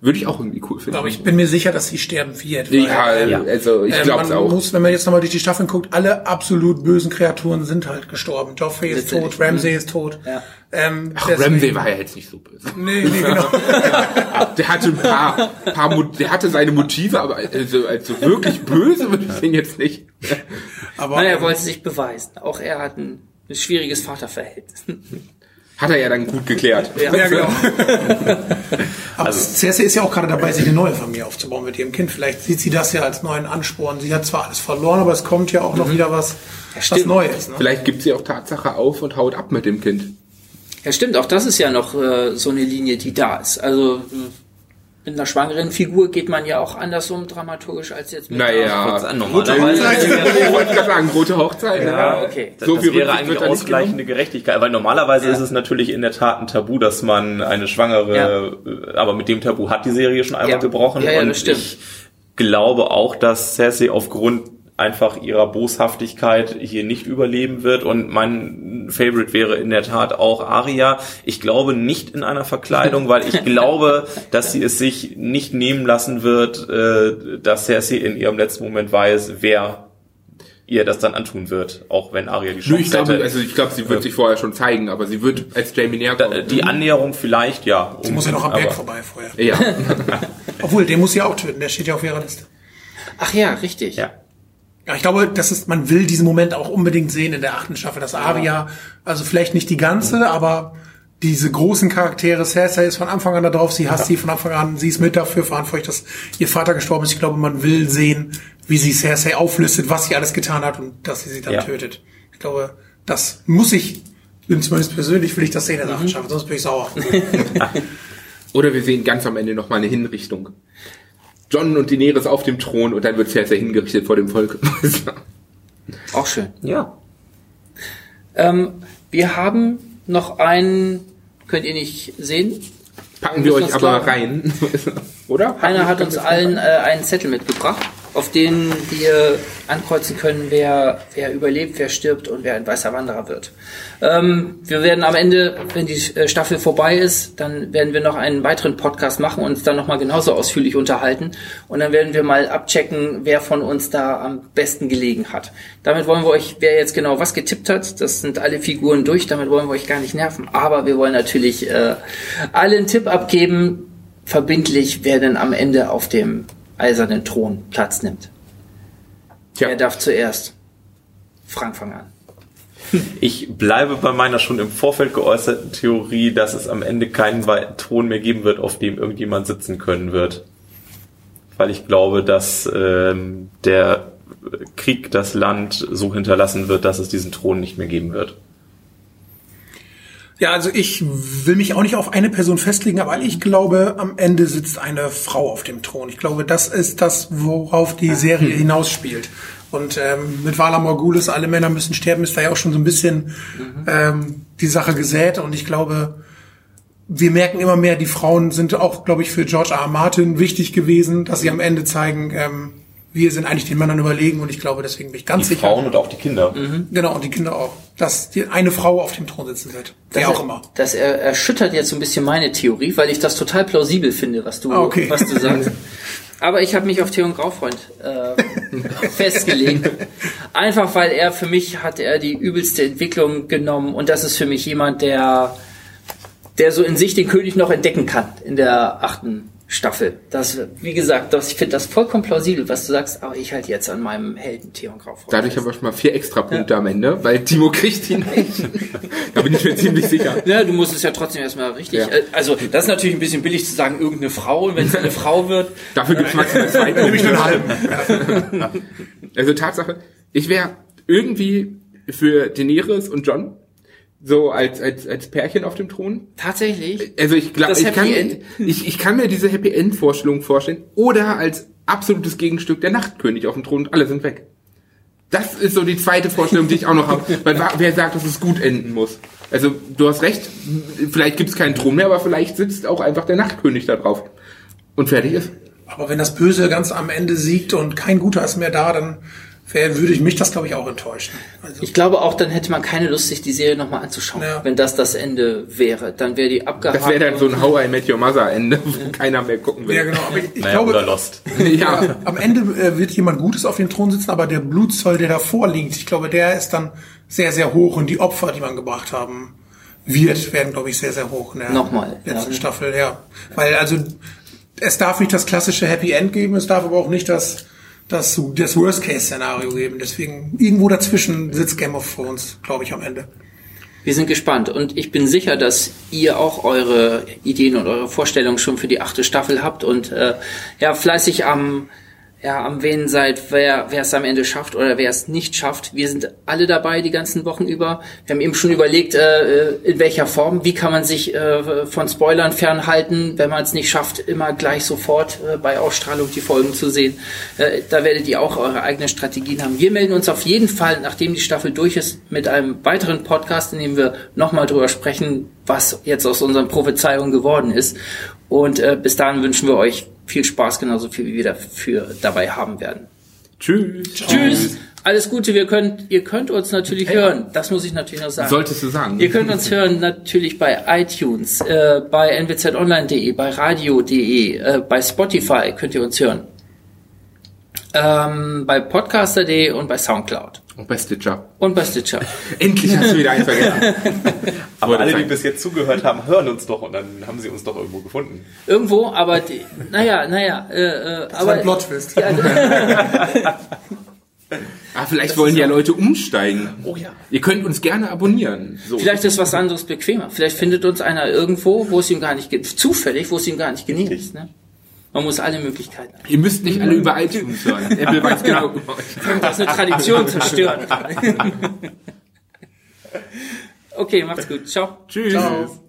Würde ich auch irgendwie cool finden. Aber ich bin mir sicher, dass sie sterben wird. Ja, ja, also ich äh, glaube es auch. Muss, wenn man jetzt nochmal durch die Staffeln guckt, alle absolut bösen Kreaturen sind halt gestorben. Joffrey ist tot, Ramsay ist tot. Ja. Ähm, Ach, Ramsay war ja jetzt nicht so böse. Nee, nee, genau. der hatte ein paar, paar der hatte seine Motive, aber also, also wirklich böse würde ich ihn jetzt nicht. Aber naja, er wollte sich beweisen. Auch er hat ein, ein schwieriges Vaterverhältnis. Hat er ja dann gut geklärt. Ja, ja genau. Aber also, Cersei ist ja auch gerade dabei, sich eine neue Familie aufzubauen mit ihrem Kind. Vielleicht sieht sie das ja als neuen Ansporn. Sie hat zwar alles verloren, aber es kommt ja auch noch mhm. wieder was, was Neues. Ne? Vielleicht gibt sie auch Tatsache auf und haut ab mit dem Kind. Ja, stimmt. Auch das ist ja noch äh, so eine Linie, die da ist. Also mit einer schwangeren Figur geht man ja auch anders um dramaturgisch als jetzt mit naja, einer rote Hochzeit. ich wollte gerade sagen, rote Hochzeit. Ja, okay. Das, so das wäre eigentlich ausgleichende Gerechtigkeit. Weil normalerweise ja. ist es natürlich in der Tat ein Tabu, dass man eine Schwangere, ja. Äh, aber mit dem Tabu hat die Serie schon einmal ja. gebrochen. Ja, ja, und das stimmt. ich glaube auch, dass Cersei aufgrund einfach ihrer Boshaftigkeit hier nicht überleben wird. Und mein Favorite wäre in der Tat auch Aria. Ich glaube nicht in einer Verkleidung, weil ich glaube, dass sie es sich nicht nehmen lassen wird, äh, dass Cersei in ihrem letzten Moment weiß, wer ihr das dann antun wird, auch wenn Arya die Chance ich glaube, hätte. Also ich glaube, sie wird sich vorher schon zeigen, aber sie wird als Jamie näher kommen. Die Annäherung vielleicht, ja. Sie muss ja noch am Berg vorbei vorher. Ja. Obwohl, den muss sie auch töten, der steht ja auf ihrer Liste. Ach ja, richtig. Ja. Ja, ich glaube, das ist, man will diesen Moment auch unbedingt sehen in der achten Staffel, dass Arya, also vielleicht nicht die ganze, aber diese großen Charaktere, Cersei ist von Anfang an da drauf, sie hasst ja. sie von Anfang an, sie ist mit dafür verantwortlich, dass ihr Vater gestorben ist. Ich glaube, man will sehen, wie sie Cersei auflistet, was sie alles getan hat und dass sie sie dann ja. tötet. Ich glaube, das muss ich, zumindest persönlich, will ich das sehen in der achten mhm. Staffel, sonst bin ich sauer. Oder wir sehen ganz am Ende nochmal eine Hinrichtung. John und Daenerys auf dem Thron und dann wird Cersei hingerichtet vor dem Volk. Auch schön. Ja. Ähm, wir haben noch einen, könnt ihr nicht sehen. Packen wir euch aber rein, oder? Einer hat uns allen äh, einen Zettel mitgebracht auf denen wir ankreuzen können, wer, wer überlebt, wer stirbt und wer ein weißer Wanderer wird. Ähm, wir werden am Ende, wenn die äh, Staffel vorbei ist, dann werden wir noch einen weiteren Podcast machen und uns dann nochmal genauso ausführlich unterhalten. Und dann werden wir mal abchecken, wer von uns da am besten gelegen hat. Damit wollen wir euch, wer jetzt genau was getippt hat, das sind alle Figuren durch, damit wollen wir euch gar nicht nerven. Aber wir wollen natürlich äh, allen Tipp abgeben, verbindlich, wer denn am Ende auf dem eisernen Thron Platz nimmt. Tja. Wer darf zuerst? Frank, fang an. Ich bleibe bei meiner schon im Vorfeld geäußerten Theorie, dass es am Ende keinen Thron mehr geben wird, auf dem irgendjemand sitzen können wird. Weil ich glaube, dass ähm, der Krieg das Land so hinterlassen wird, dass es diesen Thron nicht mehr geben wird. Ja, also ich will mich auch nicht auf eine Person festlegen, aber ich glaube, am Ende sitzt eine Frau auf dem Thron. Ich glaube, das ist das, worauf die Serie hm. hinausspielt. Und ähm, mit Vala Morgulis, alle Männer müssen sterben, ist da ja auch schon so ein bisschen mhm. ähm, die Sache gesät. Und ich glaube, wir merken immer mehr, die Frauen sind auch, glaube ich, für George R. R. Martin wichtig gewesen, dass sie am Ende zeigen, ähm, wir sind eigentlich den Männern überlegen und ich glaube, deswegen bin ich ganz die sicher. Die Frauen und auch die Kinder. Mhm. Genau, und die Kinder auch. Dass die eine Frau auf dem Thron sitzen wird. Wer auch immer. Das er, erschüttert jetzt so ein bisschen meine Theorie, weil ich das total plausibel finde, was du, ah, okay. was du sagst. Aber ich habe mich auf Theon Graufreund äh, festgelegt. Einfach weil er für mich hat er die übelste Entwicklung genommen und das ist für mich jemand, der der so in sich den König noch entdecken kann in der achten Staffel. Das, wie gesagt, das, ich finde das vollkommen plausibel, was du sagst, aber ich halt jetzt an meinem Helden Theon Graufreund. Dadurch haben wir schon mal vier extra Punkte ja. am Ende, weil Timo kriegt ihn nicht. da bin ich mir ziemlich sicher. Ja, du musst es ja trotzdem erstmal richtig. Ja. Äh, also, das ist natürlich ein bisschen billig zu sagen, irgendeine Frau, wenn es eine Frau wird. Dafür gibt es maximal zwei Nämlich den halben. also Tatsache, ich wäre irgendwie für Daenerys und John so als als als Pärchen auf dem Thron. Tatsächlich. Also ich glaube, ich kann ich, ich kann mir diese Happy End Vorstellung vorstellen oder als absolutes Gegenstück der Nachtkönig auf dem Thron und alle sind weg. Das ist so die zweite Vorstellung, die ich auch noch habe. Weil wer sagt, dass es gut enden muss? Also du hast recht, vielleicht gibt es keinen Thron mehr, aber vielleicht sitzt auch einfach der Nachtkönig da drauf und fertig ist. Aber wenn das Böse ganz am Ende siegt und kein Guter ist mehr da, dann würde ich mich das, glaube ich, auch enttäuschen. Also ich glaube auch, dann hätte man keine Lust, sich die Serie nochmal anzuschauen, ja. wenn das das Ende wäre. Dann wäre die abgehakt. Das wäre dann so ein How I Met Your Mother Ende, wo ja. keiner mehr gucken will. Ja, genau. Aber ich, ich naja, glaube, Lost. ja, am Ende äh, wird jemand Gutes auf dem Thron sitzen, aber der Blutzoll, der davor liegt, ich glaube, der ist dann sehr, sehr hoch und die Opfer, die man gebracht haben, wird, werden, glaube ich, sehr, sehr hoch in der Nochmal, letzten ja. Staffel, ja. Weil, also, es darf nicht das klassische Happy End geben, es darf aber auch nicht das das, das Worst-Case-Szenario geben. Deswegen irgendwo dazwischen sitzt Game of Thrones, glaube ich, am Ende. Wir sind gespannt und ich bin sicher, dass ihr auch eure Ideen und eure Vorstellungen schon für die achte Staffel habt und äh, ja fleißig am ja, am Wen seid, wer, wer es am Ende schafft oder wer es nicht schafft. Wir sind alle dabei die ganzen Wochen über. Wir haben eben schon überlegt, äh, in welcher Form, wie kann man sich äh, von Spoilern fernhalten, wenn man es nicht schafft, immer gleich sofort äh, bei Ausstrahlung die Folgen zu sehen. Äh, da werdet ihr auch eure eigenen Strategien haben. Wir melden uns auf jeden Fall, nachdem die Staffel durch ist, mit einem weiteren Podcast, in dem wir nochmal drüber sprechen, was jetzt aus unseren Prophezeiungen geworden ist. Und äh, bis dahin wünschen wir euch viel Spaß, genauso viel wie wir dafür dabei haben werden. Tschüss. Tschüss. Alles Gute, wir könnt, ihr könnt uns natürlich hey. hören. Das muss ich natürlich noch sagen. Solltest du sagen. Ihr könnt uns hören natürlich bei iTunes, äh, bei nwzonline.de, bei radio.de, äh, bei Spotify könnt ihr uns hören. Ähm, bei podcaster.de und bei Soundcloud. Und bei Stitcher. Und bei Stitcher. Endlich hast du wieder eins vergessen. aber alle, die bis jetzt zugehört haben, hören uns doch und dann haben sie uns doch irgendwo gefunden. Irgendwo, aber die, naja, naja, äh, äh, das aber. Ein Plot-Twist. Ja, Ah, vielleicht das wollen ja Leute umsteigen. Oh ja. Ihr könnt uns gerne abonnieren. So. Vielleicht ist was anderes bequemer. Vielleicht findet uns einer irgendwo, wo es ihm gar nicht gibt. Zufällig, wo es ihm gar nicht genießt. Ne? Man muss alle Möglichkeiten. Haben. Ihr müsst nicht alle über iTunes hören. Apple weiß genau. Das ist eine Tradition zerstören. okay, macht's gut. Ciao. Tschüss. Ciao.